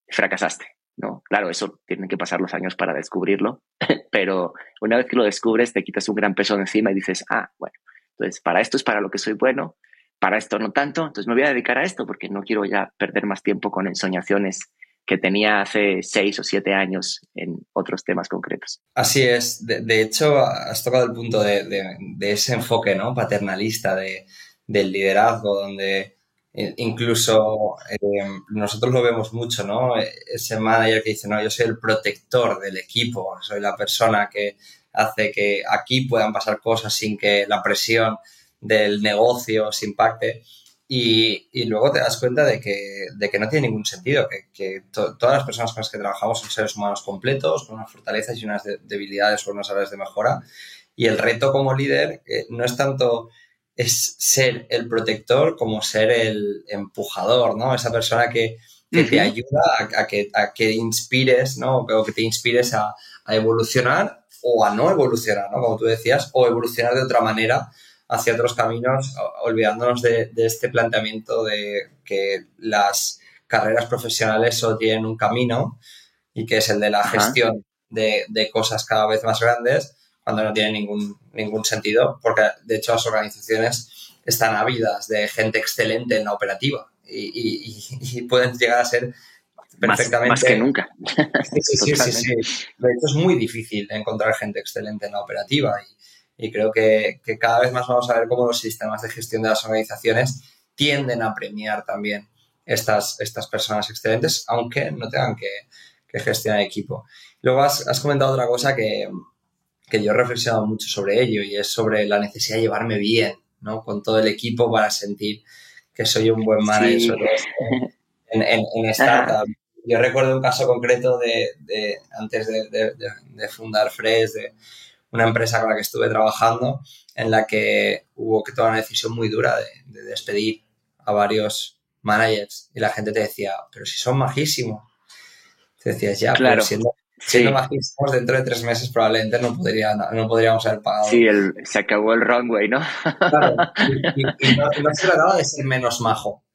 fracasaste. ¿no? Claro, eso tienen que pasar los años para descubrirlo, pero una vez que lo descubres te quitas un gran peso de encima y dices, ah, bueno, entonces para esto es para lo que soy bueno, para esto no tanto, entonces me voy a dedicar a esto porque no quiero ya perder más tiempo con ensoñaciones que tenía hace seis o siete años en otros temas concretos. Así es. De, hecho, has tocado el punto de, ese enfoque ¿no? paternalista del liderazgo, donde incluso eh, nosotros lo vemos mucho, ¿no? Ese manager que dice, no, yo soy el protector del equipo, soy la persona que hace que aquí puedan pasar cosas sin que la presión del negocio se impacte. Y, y, luego te das cuenta de que, de que no tiene ningún sentido, que, que todas las personas con las que trabajamos son seres humanos completos, con unas fortalezas y unas debilidades o unas áreas de mejora. Y el reto como líder eh, no es tanto es ser el protector como ser el empujador, ¿no? Esa persona que, que te ayuda a, que, a que inspires, ¿no? O que te inspires a, a evolucionar o a no evolucionar, ¿no? Como tú decías, o evolucionar de otra manera hacia otros caminos, olvidándonos de, este planteamiento de que las carreras profesionales solo tienen un camino y que es el de la gestión de, cosas cada vez más grandes, cuando no tiene ningún, ningún sentido, porque de hecho las organizaciones están ávidas de gente excelente en la operativa y, pueden llegar a ser perfectamente... Más, que nunca. Sí, sí, sí, sí, De hecho es muy difícil encontrar gente excelente en la operativa y, y creo que, cada vez más vamos a ver cómo los sistemas de gestión de las organizaciones tienden a premiar también estas, estas personas excelentes, aunque no tengan que, gestionar equipo. Luego has, comentado otra cosa que, yo he reflexionado mucho sobre ello y es sobre la necesidad de llevarme bien ¿no? con todo el equipo para sentir que soy un buen manager en, en, startup. Yo recuerdo un caso concreto de, antes de, de fundar Fresh, de, una empresa con la que estuve trabajando en la que hubo que tomar una decisión muy dura de, despedir a varios managers y la gente te decía, pero si son majísimos. Te decías, ya, claro. siendo, majísimos dentro de tres meses probablemente no, podría, no, podríamos haber pagado. Sí, se acabó el runway, ¿no? Claro, y, no, se trataba de ser menos majo,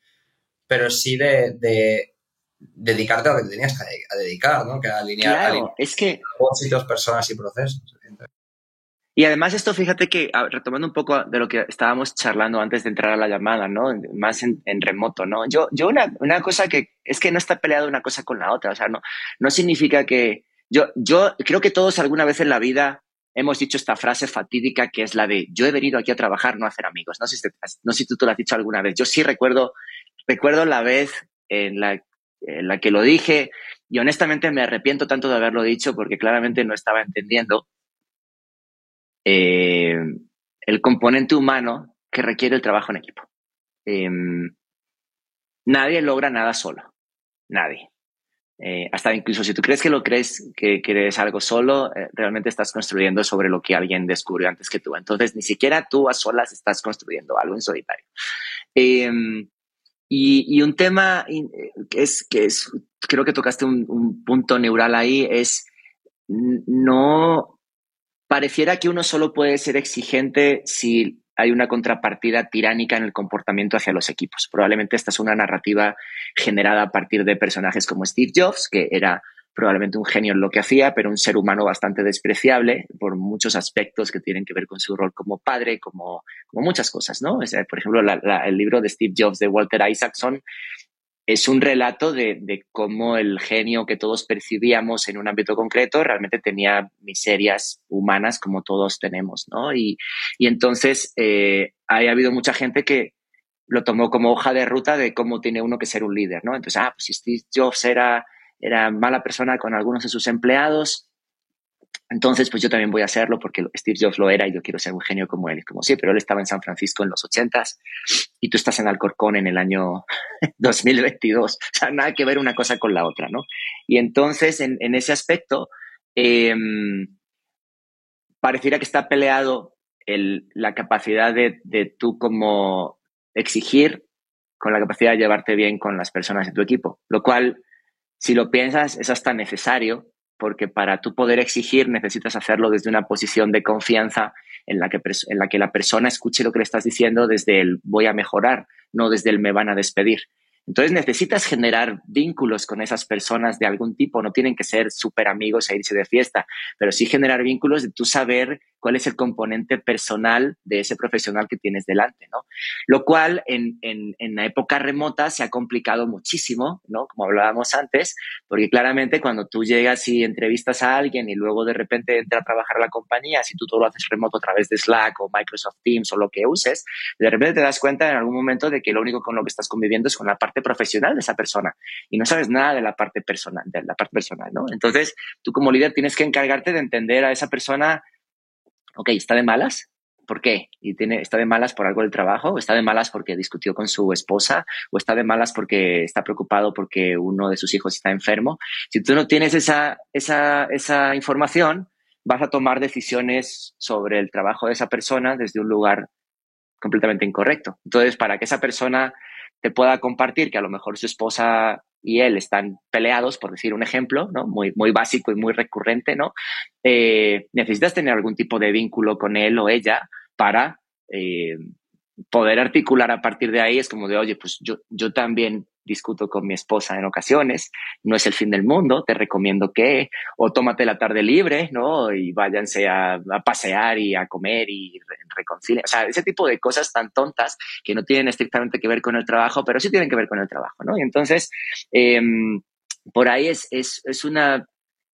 pero sí de, dedicarte a lo que te tenías que dedicar, ¿no? Que alinear, claro, es que propósitos, personas y procesos. Y además esto, fíjate que, retomando un poco de lo que estábamos charlando antes de entrar a la llamada, ¿no? Más en, remoto, ¿no? Yo, yo una, una, cosa que es que no está peleada una cosa con la otra, o sea, no, no significa que... Yo, yo creo que todos alguna vez en la vida hemos dicho esta frase fatídica que es la de yo he venido aquí a trabajar, no a hacer amigos. No sé si, no sé si tú, tú lo has dicho alguna vez. Yo sí recuerdo, recuerdo la vez en la, en la que lo dije y honestamente me arrepiento tanto de haberlo dicho porque claramente no estaba entendiendo eh, el componente humano que requiere el trabajo en equipo. Em, nadie logra nada solo, nadie. Eh, hasta incluso si tú crees que lo crees, que, eres algo solo, eh, realmente estás construyendo sobre lo que alguien descubrió antes que tú. Entonces, ni siquiera tú a solas estás construyendo algo en solitario. Em, y, un tema que es, que es, creo que tocaste un, un punto neural ahí, es no pareciera que uno solo puede ser exigente si hay una contrapartida tiránica en el comportamiento hacia los equipos. Probablemente esta es una narrativa generada a partir de personajes como Steve Jobs, que era probablemente un genio en lo que hacía, pero un ser humano bastante despreciable por muchos aspectos que tienen que ver con su rol como padre, como, como muchas cosas, ¿no? por ejemplo, el libro de Steve Jobs de Walter Isaacson es un relato de, cómo el genio que todos percibíamos en un ámbito concreto realmente tenía miserias humanas como todos tenemos, ¿no? Y, entonces eh, ha habido mucha gente que lo tomó como hoja de ruta de cómo tiene uno que ser un líder, ¿no? Entonces, ah, pues si Steve Jobs era, era mala persona con algunos de sus empleados, entonces, pues yo también voy a hacerlo porque Steve Jobs lo era y yo quiero ser un genio como él. Como sí, pero él estaba en San Francisco en los ochentas y tú estás en Alcorcón en el año 2022. O sea, nada que ver una cosa con la otra, ¿no? Y entonces, en, ese aspecto, em, pareciera que está peleado la capacidad de, de tú como exigir con la capacidad de llevarte bien con las personas de tu equipo. Lo cual, si lo piensas, es hasta necesario porque para tú poder exigir necesitas hacerlo desde una posición de confianza en la que, en la, que la persona escuche lo que le estás diciendo desde el voy a mejorar, no desde el me van a despedir. Entonces necesitas generar vínculos con esas personas de algún tipo, no tienen que ser súper amigos e irse de fiesta, pero sí generar vínculos de tú saber cuál es el componente personal de ese profesional que tienes delante, ¿no? Lo cual en, en, en la época remota se ha complicado muchísimo, ¿no? Como hablábamos antes, porque claramente cuando tú llegas y entrevistas a alguien y luego de repente entra a trabajar a la compañía, si tú todo lo haces remoto a través de Slack o Microsoft Teams o lo que uses, de repente te das cuenta en algún momento de que lo único con lo que estás conviviendo es con la parte profesional de esa persona y no sabes nada de la parte personal, de la parte personal, ¿no? Entonces, tú como líder tienes que encargarte de entender a esa persona ok, está de malas, ¿Por qué? ¿Y tiene, está de malas por algo del trabajo? ¿O está de malas porque discutió con su esposa? ¿O está de malas porque está preocupado porque uno de sus hijos está enfermo? Si tú no tienes esa, esa, esa información, vas a tomar decisiones sobre el trabajo de esa persona desde un lugar completamente incorrecto. Entonces, para que esa persona te pueda compartir que a lo mejor su esposa y él están peleados, por decir un ejemplo, ¿no? Muy, muy básico y muy recurrente, ¿no? Eh, necesitas tener algún tipo de vínculo con él o ella para eh, poder articular a partir de ahí. Es como de, oye, pues yo, yo también discuto con mi esposa en ocasiones, no es el fin del mundo, te recomiendo que, o tómate la tarde libre, ¿no? Y váyanse a, pasear y a comer y reconciliar. O sea, ese tipo de cosas tan tontas que no tienen estrictamente que ver con el trabajo, pero sí tienen que ver con el trabajo, ¿no? Y entonces, em, por ahí es, es, es una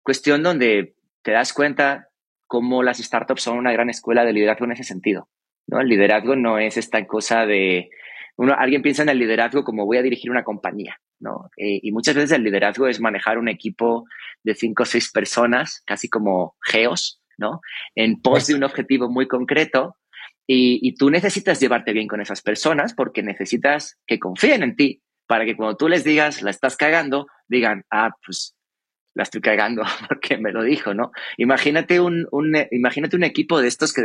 cuestión donde te das cuenta cómo las startups son una gran escuela de liderazgo en ese sentido. ¿No? El liderazgo no es esta cosa de uno, alguien piensa en el liderazgo como voy a dirigir una compañía, ¿no? Eh, y muchas veces el liderazgo es manejar un equipo de cinco o seis personas, casi como geos, ¿no? En pos de un objetivo muy concreto. Y, y tú necesitas llevarte bien con esas personas porque necesitas que confíen en ti para que cuando tú les digas la estás cagando, digan, ah, pues la estoy cagando porque me lo dijo, ¿no? Imagínate un, imagínate un equipo de estos que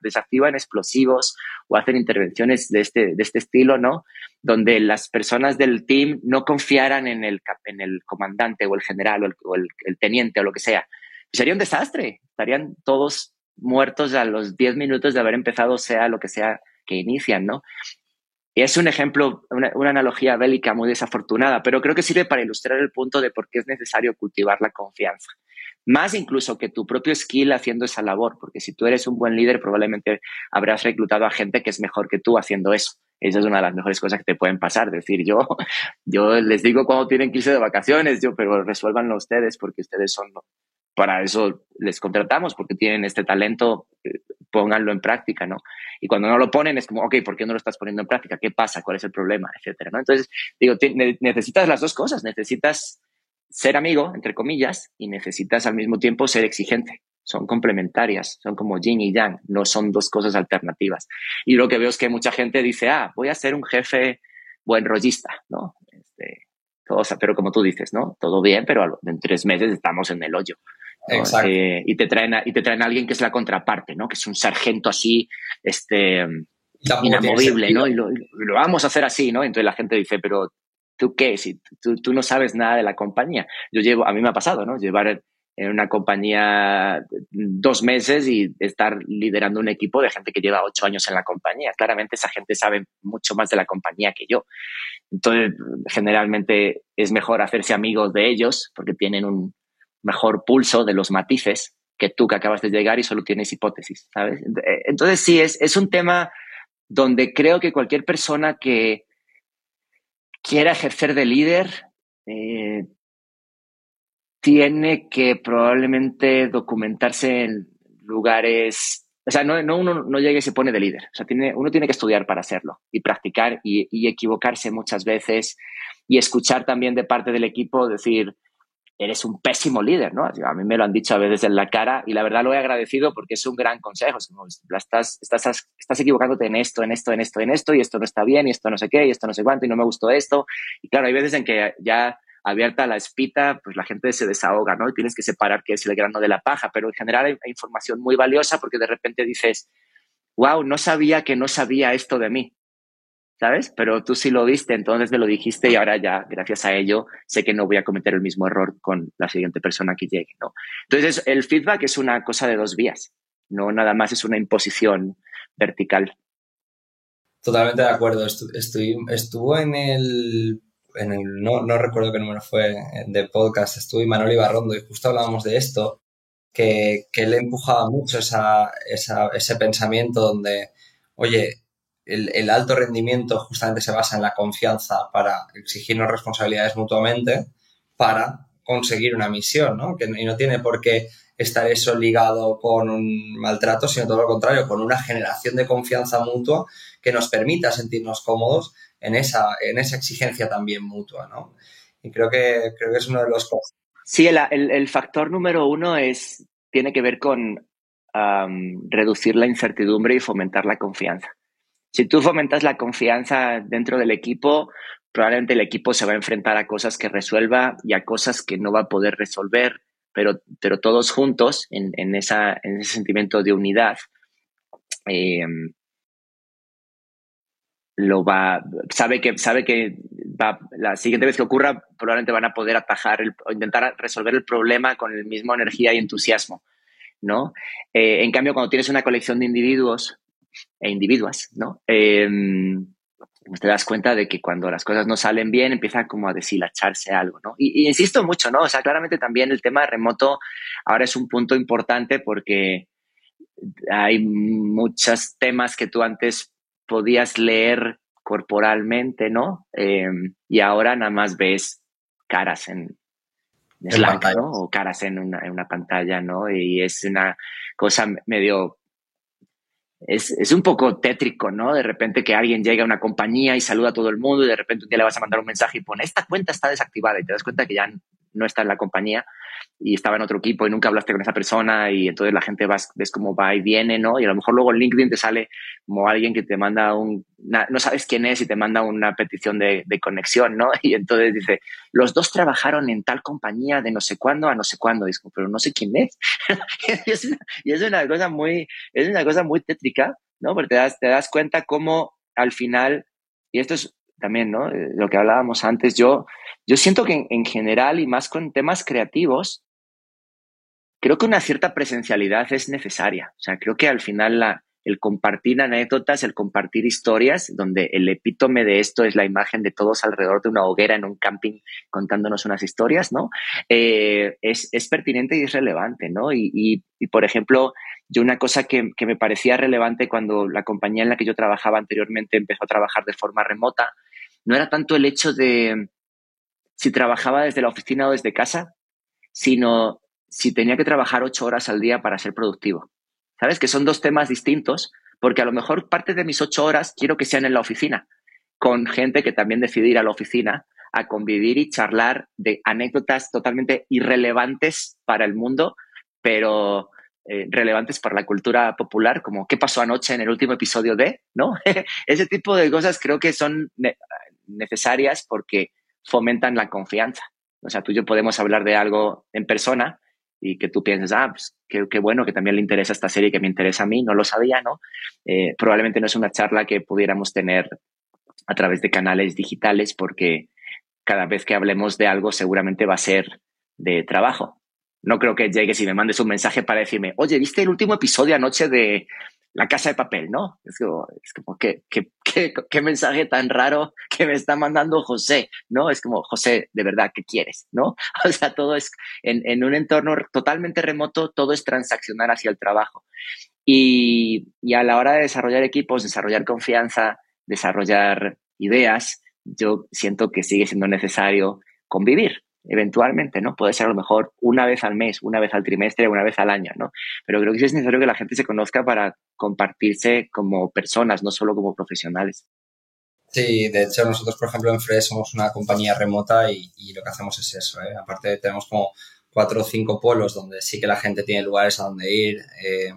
desactivan explosivos o hacen intervenciones de este, de este estilo, ¿no? Donde las personas del team no confiaran en el, en el comandante o el general o el, el, teniente o lo que sea. Sería un desastre. Estarían todos muertos a los 10 minutos de haber empezado, sea lo que sea que inician, ¿no? Es un ejemplo, una, analogía bélica muy desafortunada, pero creo que sirve para ilustrar el punto de por qué es necesario cultivar la confianza. Más incluso que tu propio skill haciendo esa labor, porque si tú eres un buen líder, probablemente habrás reclutado a gente que es mejor que tú haciendo eso. Esa es una de las mejores cosas que te pueden pasar. decir, yo, yo les digo cuando tienen que irse de vacaciones, yo, pero resuélvanlo ustedes porque ustedes son para eso les contratamos, porque tienen este talento, eh, pónganlo en práctica, ¿no? Y cuando no lo ponen es como, ok, ¿por qué no lo estás poniendo en práctica? ¿Qué pasa? ¿Cuál es el problema? Etcétera, ¿no? Entonces, digo, necesitas las dos cosas, necesitas ser amigo, entre comillas, y necesitas al mismo tiempo ser exigente. Son complementarias, son como yin y yang, no son dos cosas alternativas. Y lo que veo es que mucha gente dice, ah, voy a ser un jefe buen rollista, ¿no? Este, pero como tú dices, ¿no? Todo bien, pero en tres meses estamos en el hoyo. Exacto. Eh, y, te traen a, y te traen a alguien que es la contraparte, ¿no? Que es un sargento así, este, inamovible, ¿no? Y lo, vamos a hacer así, ¿no? Entonces la gente dice, pero ¿tú qué? Si tú, tú, no sabes nada de la compañía. Yo llevo, a mí me ha pasado, ¿no? Llevar en una compañía dos meses y estar liderando un equipo de gente que lleva ocho años en la compañía. Claramente esa gente sabe mucho más de la compañía que yo. Entonces, generalmente es mejor hacerse amigos de ellos porque tienen un mejor pulso de los matices que tú que acabas de llegar y solo tienes hipótesis, ¿sabes? Entonces, sí, es, es un tema donde creo que cualquier persona que quiera ejercer de líder eh, tiene que probablemente documentarse en lugares, o sea, no, no uno no llega y se pone de líder, o sea, tiene, uno tiene que estudiar para hacerlo y practicar y, y equivocarse muchas veces y escuchar también de parte del equipo decir, eres un pésimo líder, ¿no? A mí me lo han dicho a veces en la cara y la verdad lo he agradecido porque es un gran consejo. Estás, equivocándote en esto, en esto, en esto, en esto y esto no está bien y esto no sé qué y esto no sé cuánto y no me gustó esto. Y claro, hay veces en que ya abierta la espita, pues la gente se desahoga, ¿no? Y tienes que separar qué es el grano de la paja, pero en general hay, información muy valiosa porque de repente dices, wow, no sabía que no sabía esto de mí, ¿sabes? Pero tú sí lo viste, entonces me lo dijiste y ahora ya, gracias a ello, sé que no voy a cometer el mismo error con la siguiente persona que llegue, ¿no? Entonces, el feedback es una cosa de dos vías, no nada más es una imposición vertical. Totalmente de acuerdo. Estuvo en el en el, no, no recuerdo qué número fue de podcast, estuve Manuel Ibarrondo y justo hablábamos de esto, que, que él empujaba mucho esa, esa, ese pensamiento donde, oye, el, el, alto rendimiento justamente se basa en la confianza para exigirnos responsabilidades mutuamente para conseguir una misión, ¿no? Que, y no tiene por qué estar eso ligado con un maltrato, sino todo lo contrario, con una generación de confianza mutua que nos permita sentirnos cómodos en esa, en esa exigencia también mutua, ¿no? Y creo que, creo que es uno de los. Sí, el, el, factor número uno es, tiene que ver con reducir la incertidumbre y fomentar la confianza. Si tú fomentas la confianza dentro del equipo, probablemente el equipo se va a enfrentar a cosas que resuelva y a cosas que no va a poder resolver, pero, pero todos juntos en, en, esa, en ese sentimiento de unidad. Eh, lo va, sabe que, sabe que va, la siguiente vez que ocurra probablemente van a poder atajar o intentar resolver el problema con el mismo energía y entusiasmo, ¿no? Eh, en cambio, cuando tienes una colección de individuos e individuas, ¿no? Em, pues te das cuenta de que cuando las cosas no salen bien empieza como a deshilacharse algo, ¿no? Y, y, insisto mucho, ¿no? O sea, claramente también el tema remoto ahora es un punto importante porque hay muchos temas que tú antes podías leer corporalmente, ¿no? Em, y ahora nada más ves caras en, Slack, ¿no? O caras en una, en una, pantalla, ¿no? Y es una cosa medio... Es, es, un poco tétrico, ¿no? De repente que alguien llega a una compañía y saluda a todo el mundo y de repente un día le vas a mandar un mensaje y pone, esta cuenta está desactivada y te das cuenta que ya no está en la compañía y estaba en otro equipo y nunca hablaste con esa persona y entonces la gente vas, ves cómo va y viene, ¿no? Y a lo mejor luego en LinkedIn te sale como alguien que te manda un, no sabes quién es y te manda una petición de, de, conexión, ¿no? Y entonces dice, los dos trabajaron en tal compañía de no sé cuándo a no sé cuándo. Y pero no sé quién es. y, es una, y es una cosa muy, es una cosa muy tétrica, ¿no? Porque te das, te das cuenta cómo al final, y esto es también, ¿no? Eh, lo que hablábamos antes, yo, yo siento que en, general y más con temas creativos, creo que una cierta presencialidad es necesaria. O sea, creo que al final la, el compartir anécdotas, el compartir historias, donde el epítome de esto es la imagen de todos alrededor de una hoguera en un camping contándonos unas historias, ¿no? Eh, es, es, pertinente y es relevante, ¿no? Y, y, y por ejemplo, yo una cosa que, que, me parecía relevante cuando la compañía en la que yo trabajaba anteriormente empezó a trabajar de forma remota, no era tanto el hecho de si trabajaba desde la oficina o desde casa, sino si tenía que trabajar ocho horas al día para ser productivo. ¿Sabes? Que son dos temas distintos, porque a lo mejor parte de mis ocho horas quiero que sean en la oficina, con gente que también decide ir a la oficina a convivir y charlar de anécdotas totalmente irrelevantes para el mundo, pero eh, relevantes para la cultura popular, como qué pasó anoche en el último episodio de, ¿no? Ese tipo de cosas creo que son necesarias porque fomentan la confianza. O sea, tú y yo podemos hablar de algo en persona y que tú pienses, ah, pues qué, bueno, que también le interesa esta serie que me interesa a mí, no lo sabía, ¿no? Eh, probablemente no es una charla que pudiéramos tener a través de canales digitales porque cada vez que hablemos de algo seguramente va a ser de trabajo. No creo que llegues y me mandes un mensaje para decirme, oye, ¿viste el último episodio anoche de La Casa de Papel? ¿No? Es como, es como ¿qué, qué, qué, mensaje tan raro que me está mandando José, ¿no? Es como, José, de verdad, ¿qué quieres? ¿No? O sea, todo es en, en un entorno totalmente remoto, todo es transaccional hacia el trabajo. Y, y a la hora de desarrollar equipos, desarrollar confianza, desarrollar ideas, yo siento que sigue siendo necesario convivir eventualmente, ¿no? Puede ser a lo mejor una vez al mes, una vez al trimestre, una vez al año, ¿no? Pero creo que sí es necesario que la gente se conozca para compartirse como personas, no solo como profesionales. Sí, de hecho nosotros, por ejemplo, en Fresh somos una compañía remota y, lo que hacemos es eso, ¿eh? Aparte tenemos como cuatro o cinco polos donde sí que la gente tiene lugares a donde ir eh,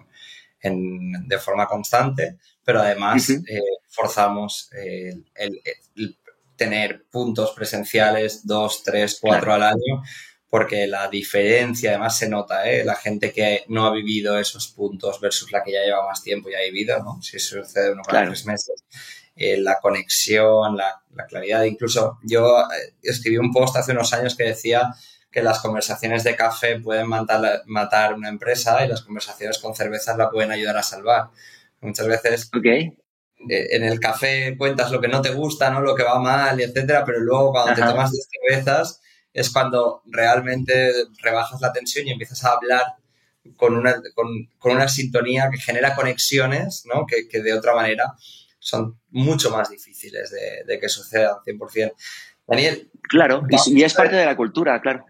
de forma constante, pero además eh, forzamos el, tener puntos presenciales, dos, tres, cuatro al año, porque la diferencia además se nota, ¿eh? La gente que no ha vivido esos puntos versus la que ya lleva más tiempo y ha vivido, ¿no? Si sucede uno cada tres meses. Eh, la conexión, la, claridad. Incluso yo eh, escribí un post hace unos años que decía que las conversaciones de café pueden matar, matar una empresa y las conversaciones con cervezas la pueden ayudar a salvar. Muchas veces okay. Eh, en el café cuentas lo que no te gusta, ¿no? Lo que va mal, etcétera, pero luego cuando te tomas dos cervezas es cuando realmente rebajas la tensión y empiezas a hablar con una, con, una sintonía que genera conexiones, ¿no? Que, que, de otra manera son mucho más difíciles de, de que sucedan 100%. Daniel. Claro, y, es parte de la cultura, claro.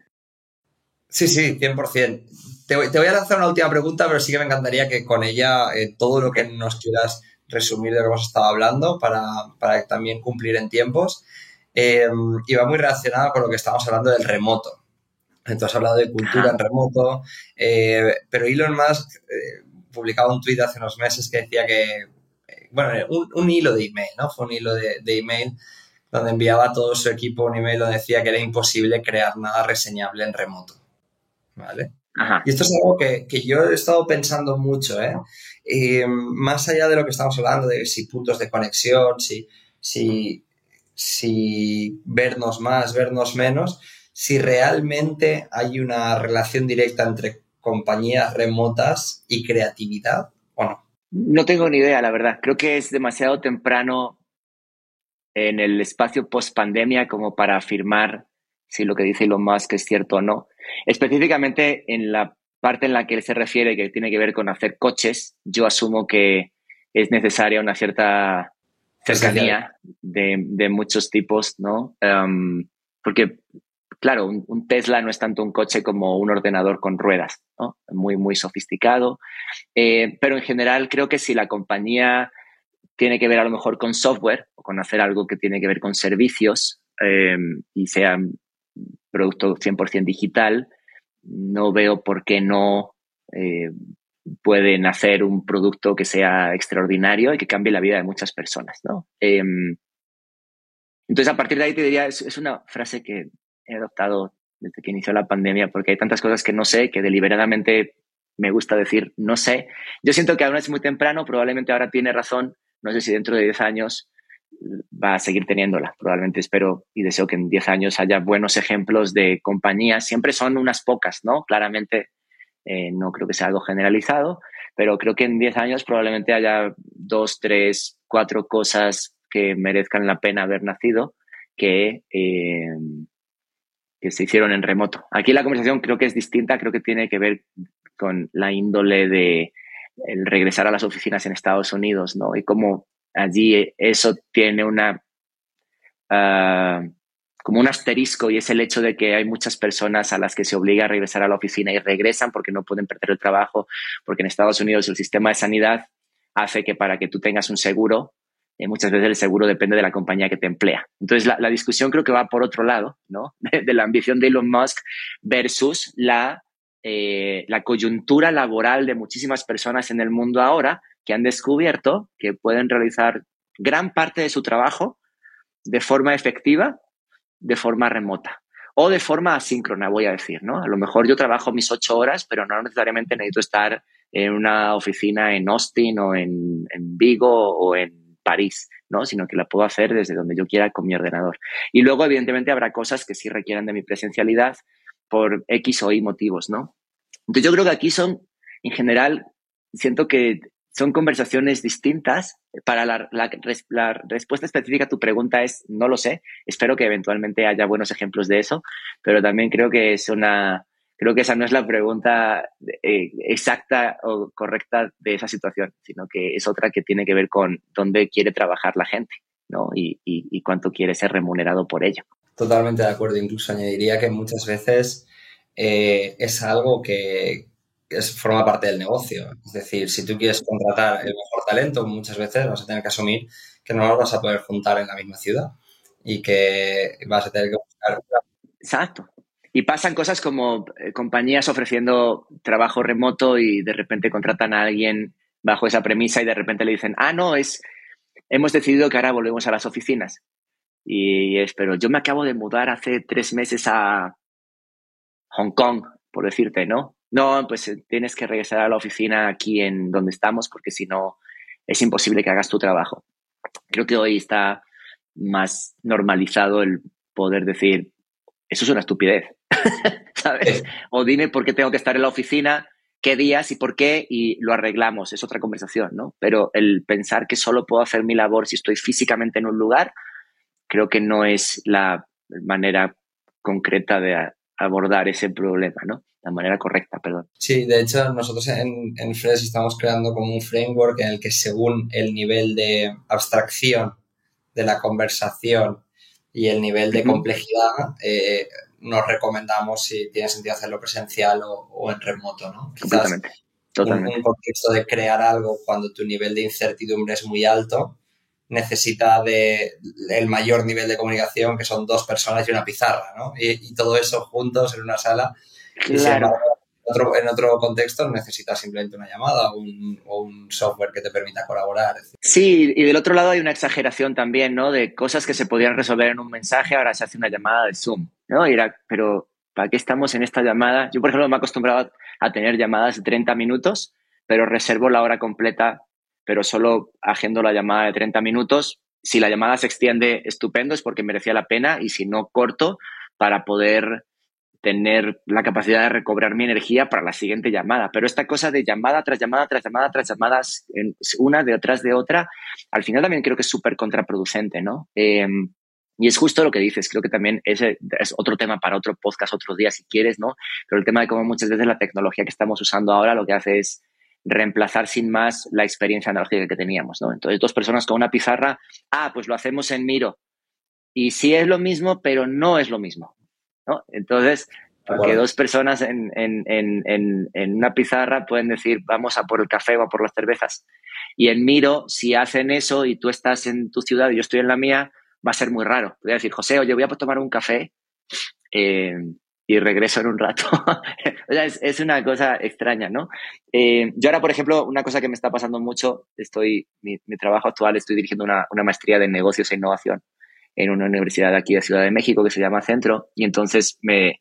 Sí, sí, 100%. Te, te, voy a lanzar una última pregunta, pero sí que me encantaría que con ella eh, todo lo que nos quieras resumir de lo que hemos estado hablando para, para también cumplir en tiempos. Eh, y va muy relacionado con lo que estamos hablando del remoto. Entonces, has hablado de cultura en remoto, eh, pero Elon Musk eh, publicaba un tweet hace unos meses que decía que, bueno, un, hilo de email, ¿no? Fue un hilo de, de, email donde enviaba a todo su equipo un email donde decía que era imposible crear nada reseñable en remoto, ¿vale? Y esto es algo que, que, yo he estado pensando mucho, ¿eh? Y más allá de lo que estamos hablando, de si puntos de conexión, si, si, si vernos más, vernos menos, si realmente hay una relación directa entre compañías remotas y creatividad o no. No tengo ni idea, la verdad. Creo que es demasiado temprano en el espacio post pandemia como para afirmar si lo que dice Elon Musk es cierto o no. Específicamente en la parte en la que él se refiere, que tiene que ver con hacer coches, yo asumo que es necesaria una cierta cercanía de, muchos tipos, ¿no? Um, porque, claro, un, Tesla no es tanto un coche como un ordenador con ruedas, ¿no? Muy, muy sofisticado. Eh, pero en general creo que si la compañía tiene que ver a lo mejor con software o con hacer algo que tiene que ver con servicios eh, y sea producto 100% digital, no veo por qué no eh, pueden hacer un producto que sea extraordinario y que cambie la vida de muchas personas, ¿no? Em, entonces, a partir de ahí te diría, es, una frase que he adoptado desde que inició la pandemia, porque hay tantas cosas que no sé, que deliberadamente me gusta decir no sé. Yo siento que aún es muy temprano, probablemente ahora tiene razón, no sé si dentro de 10 años va a seguir teniéndola. Probablemente espero y deseo que en 10 años haya buenos ejemplos de compañías. Siempre son unas pocas, ¿no? Claramente eh, no creo que sea algo generalizado, pero creo que en 10 años probablemente haya dos, tres, cuatro cosas que merezcan la pena haber nacido que, eh, que se hicieron en remoto. Aquí la conversación creo que es distinta, creo que tiene que ver con la índole de el regresar a las oficinas en Estados Unidos, ¿no? Y cómo allí eso tiene una ah, como un asterisco y es el hecho de que hay muchas personas a las que se obliga a regresar a la oficina y regresan porque no pueden perder el trabajo, porque en Estados Unidos el sistema de sanidad hace que para que tú tengas un seguro, eh, muchas veces el seguro depende de la compañía que te emplea. Entonces la, discusión creo que va por otro lado, ¿no? De, la ambición de Elon Musk versus la, eh, la coyuntura laboral de muchísimas personas en el mundo ahora que han descubierto que pueden realizar gran parte de su trabajo de forma efectiva de forma remota o de forma asíncrona, voy a decir, ¿no? A lo mejor yo trabajo mis ocho horas, pero no necesariamente necesito estar en una oficina en Austin o en, en Vigo o en París, ¿no? Sino que la puedo hacer desde donde yo quiera con mi ordenador. Y luego, evidentemente, habrá cosas que sí requieran de mi presencialidad por X o Y motivos, ¿no? Entonces, yo creo que aquí son, en general, siento que son conversaciones distintas. Para la, respuesta específica a tu pregunta es, no lo sé. Espero que eventualmente haya buenos ejemplos de eso, pero también creo que es una, creo que esa no es la pregunta eh, exacta o correcta de esa situación, sino que es otra que tiene que ver con dónde quiere trabajar la gente, ¿no? Y, y cuánto quiere ser remunerado por ello. Totalmente de acuerdo. Incluso añadiría que muchas veces eh, es algo que, es, forma parte del negocio. Es decir, si tú quieres contratar el mejor talento, muchas veces vas a tener que asumir que no lo vas a poder juntar en la misma ciudad y que vas a tener que buscar. Exacto. Y pasan cosas como eh, compañías ofreciendo trabajo remoto y de repente contratan a alguien bajo esa premisa y de repente le dicen, ah, no, es, hemos decidido que ahora volvemos a las oficinas. Y es, pero yo me acabo de mudar hace tres meses a Hong Kong, por decirte, ¿no? No, pues eh, tienes que regresar a la oficina aquí en donde estamos porque si no es imposible que hagas tu trabajo. Creo que hoy está más normalizado el poder decir, eso es una estupidez, ¿sabes? O dime por qué tengo que estar en la oficina, qué días y por qué, y lo arreglamos, es otra conversación, ¿no? Pero el pensar que solo puedo hacer mi labor si estoy físicamente en un lugar, creo que no es la manera concreta de abordar ese problema, ¿no? La manera correcta, perdón. Sí, de hecho, nosotros en, en Fresh estamos creando como un framework en el que según el nivel de abstracción de la conversación y el nivel de complejidad, eh, nos recomendamos si tiene sentido hacerlo presencial o, en remoto, ¿no? Totalmente. Totalmente. Un, un contexto de crear algo cuando tu nivel de incertidumbre es muy alto, necesita de el mayor nivel de comunicación, que son dos personas y una pizarra, ¿no? Y, todo eso juntos en una sala. Claro. en, otro, contexto necesitas simplemente una llamada o un, software que te permita colaborar. Sí, y del otro lado hay una exageración también, ¿no? De cosas que se podían resolver en un mensaje, ahora se hace una llamada de Zoom, ¿no? Y era, pero ¿para qué estamos en esta llamada? Yo, por ejemplo, me he acostumbrado a tener llamadas de 30 minutos, pero reservo la hora completa pero solo agendo la llamada de 30 minutos. Si la llamada se extiende, estupendo, es porque merecía la pena y si no, corto para poder tener la capacidad de recobrar mi energía para la siguiente llamada. Pero esta cosa de llamada tras llamada tras llamada tras llamadas, una detrás de otra, al final también creo que es súper contraproducente, ¿no? Em, y es justo lo que dices, creo que también ese es otro tema para otro podcast otro día si quieres, ¿no? Pero el tema de cómo muchas veces la tecnología que estamos usando ahora lo que hace es reemplazar sin más la experiencia analógica que teníamos, ¿no? Entonces, dos personas con una pizarra, ah, pues lo hacemos en Miro. Y sí es lo mismo, pero no es lo mismo, ¿no? Entonces, porque dos personas en, en, en, en, una pizarra pueden decir, vamos a por el café o a por las cervezas. Y en Miro, si hacen eso y tú estás en tu ciudad y yo estoy en la mía, va a ser muy raro. Voy a decir, José, oye, voy a tomar un café. Eh, y regreso en un rato. o sea, es, una cosa extraña, ¿no? Eh, yo ahora, por ejemplo, una cosa que me está pasando mucho, estoy, mi, trabajo actual, estoy dirigiendo una, una, maestría de negocios e innovación en una universidad aquí de Ciudad de México que se llama Centro, y entonces me,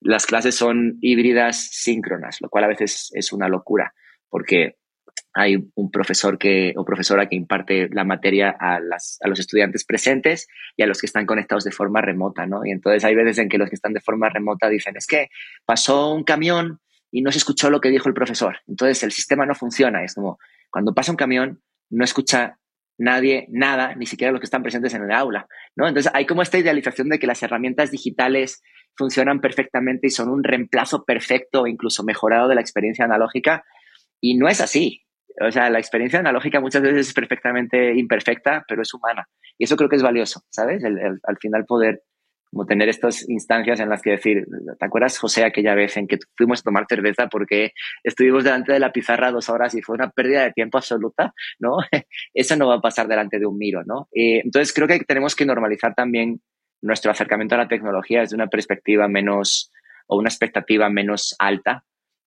las clases son híbridas síncronas, lo cual a veces es una locura, porque hay un profesor que, o profesora que imparte la materia a, las, a los estudiantes presentes y a los que están conectados de forma remota, ¿no? Y entonces hay veces en que los que están de forma remota dicen, es que pasó un camión y no se escuchó lo que dijo el profesor. Entonces el sistema no funciona. Es como, cuando pasa un camión, no escucha nadie nada, ni siquiera los que están presentes en el aula, ¿no? Entonces hay como esta idealización de que las herramientas digitales funcionan perfectamente y son un reemplazo perfecto o incluso mejorado de la experiencia analógica y no es así. O sea, la experiencia analógica muchas veces es perfectamente imperfecta, pero es humana. Y eso creo que es valioso, ¿sabes? al final poder como tener estas instancias en las que decir, ¿te acuerdas, José, aquella vez en que fuimos a tomar cerveza porque estuvimos delante de la pizarra dos horas y fue una pérdida de tiempo absoluta, ¿no? Eso no va a pasar delante de un miro, ¿no? Eh, entonces creo que tenemos que normalizar también nuestro acercamiento a la tecnología desde una perspectiva menos o una expectativa menos alta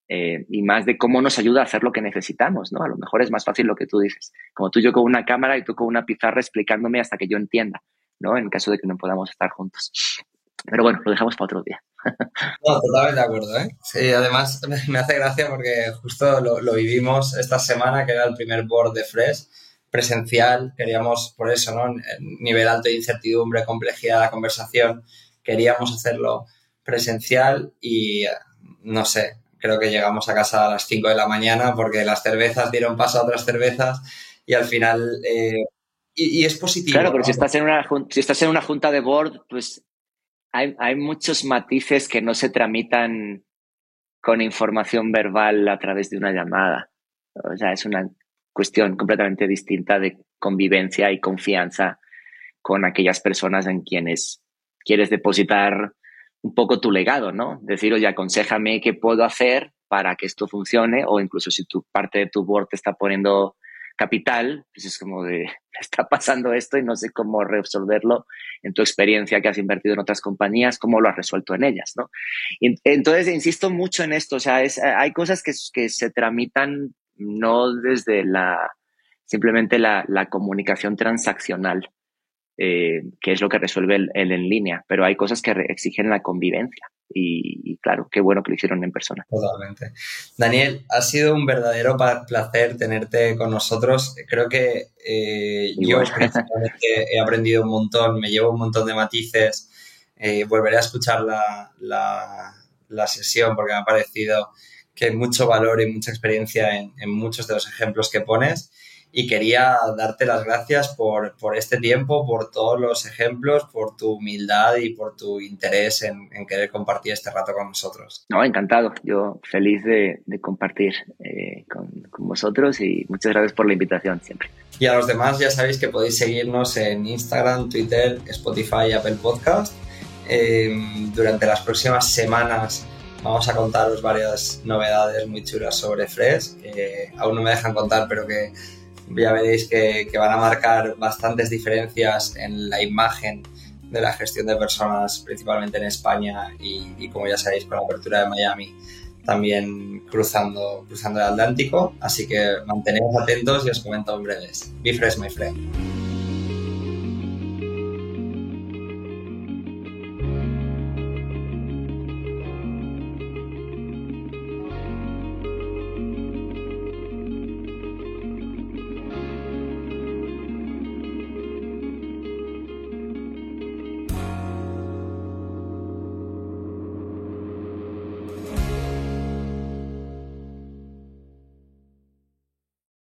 eh, y más de cómo nos ayuda a hacer lo que necesitamos, ¿no? A lo mejor es más fácil lo que tú dices, como tú yo con una cámara y tú con una pizarra explicándome hasta que yo entienda, ¿no? En caso de que no podamos estar juntos. Pero bueno, lo dejamos para otro día. No, totalmente de acuerdo, ¿eh? Sí, además me hace gracia porque justo lo, lo, vivimos esta semana, que era el primer board de Fresh, presencial, queríamos, por eso, ¿no? Nivel alto de incertidumbre, complejidad de la conversación, queríamos hacerlo presencial y, no sé, creo que llegamos a casa a las 5 de la mañana porque las cervezas dieron paso a otras cervezas y al final... Eh, y, es positivo. Claro, pero si, estás en una, si estás en una junta de board, pues hay, hay muchos matices que no se tramitan con información verbal a través de una llamada. O sea, es una cuestión completamente distinta de convivencia y confianza con aquellas personas en quienes quieres depositar un poco tu legado, ¿no? Decir, oye, aconsejame qué puedo hacer para que esto funcione, o incluso si tu parte de tu board te está poniendo capital, pues es como de, está pasando esto y no sé cómo resolverlo en tu experiencia que has invertido en otras compañías, cómo lo has resuelto en ellas, ¿no? entonces, insisto mucho en esto, o sea, hay cosas que, que se tramitan no desde la, simplemente la, la comunicación transaccional, eh, que es lo que resuelve el, en línea, pero hay cosas que exigen la convivencia. Y, claro, qué bueno que lo hicieron en persona. Totalmente. Daniel, ha sido un verdadero placer tenerte con nosotros. Creo que eh, yo he aprendido un montón, me llevo un montón de matices. Eh, volveré a escuchar la, la, la, sesión porque me ha parecido que hay mucho valor y mucha experiencia en, en muchos de los ejemplos que pones y quería darte las gracias por, por, este tiempo, por todos los ejemplos, por tu humildad y por tu interés en, en querer compartir este rato con nosotros. No, encantado. Yo feliz de, de compartir eh, con, con, vosotros y muchas gracias por la invitación siempre. Y a los demás ya sabéis que podéis seguirnos en Instagram, Twitter, Spotify Apple Podcast. Eh, durante las próximas semanas vamos a contaros varias novedades muy chulas sobre Fresh, que aún no me dejan contar, pero que ya veréis que, van a marcar bastantes diferencias en la imagen de la gestión de personas, principalmente en España y, como ya sabéis con la apertura de Miami también cruzando, el Atlántico. Así que mantenemos atentos y os comento en breves. Be fresh, my friend.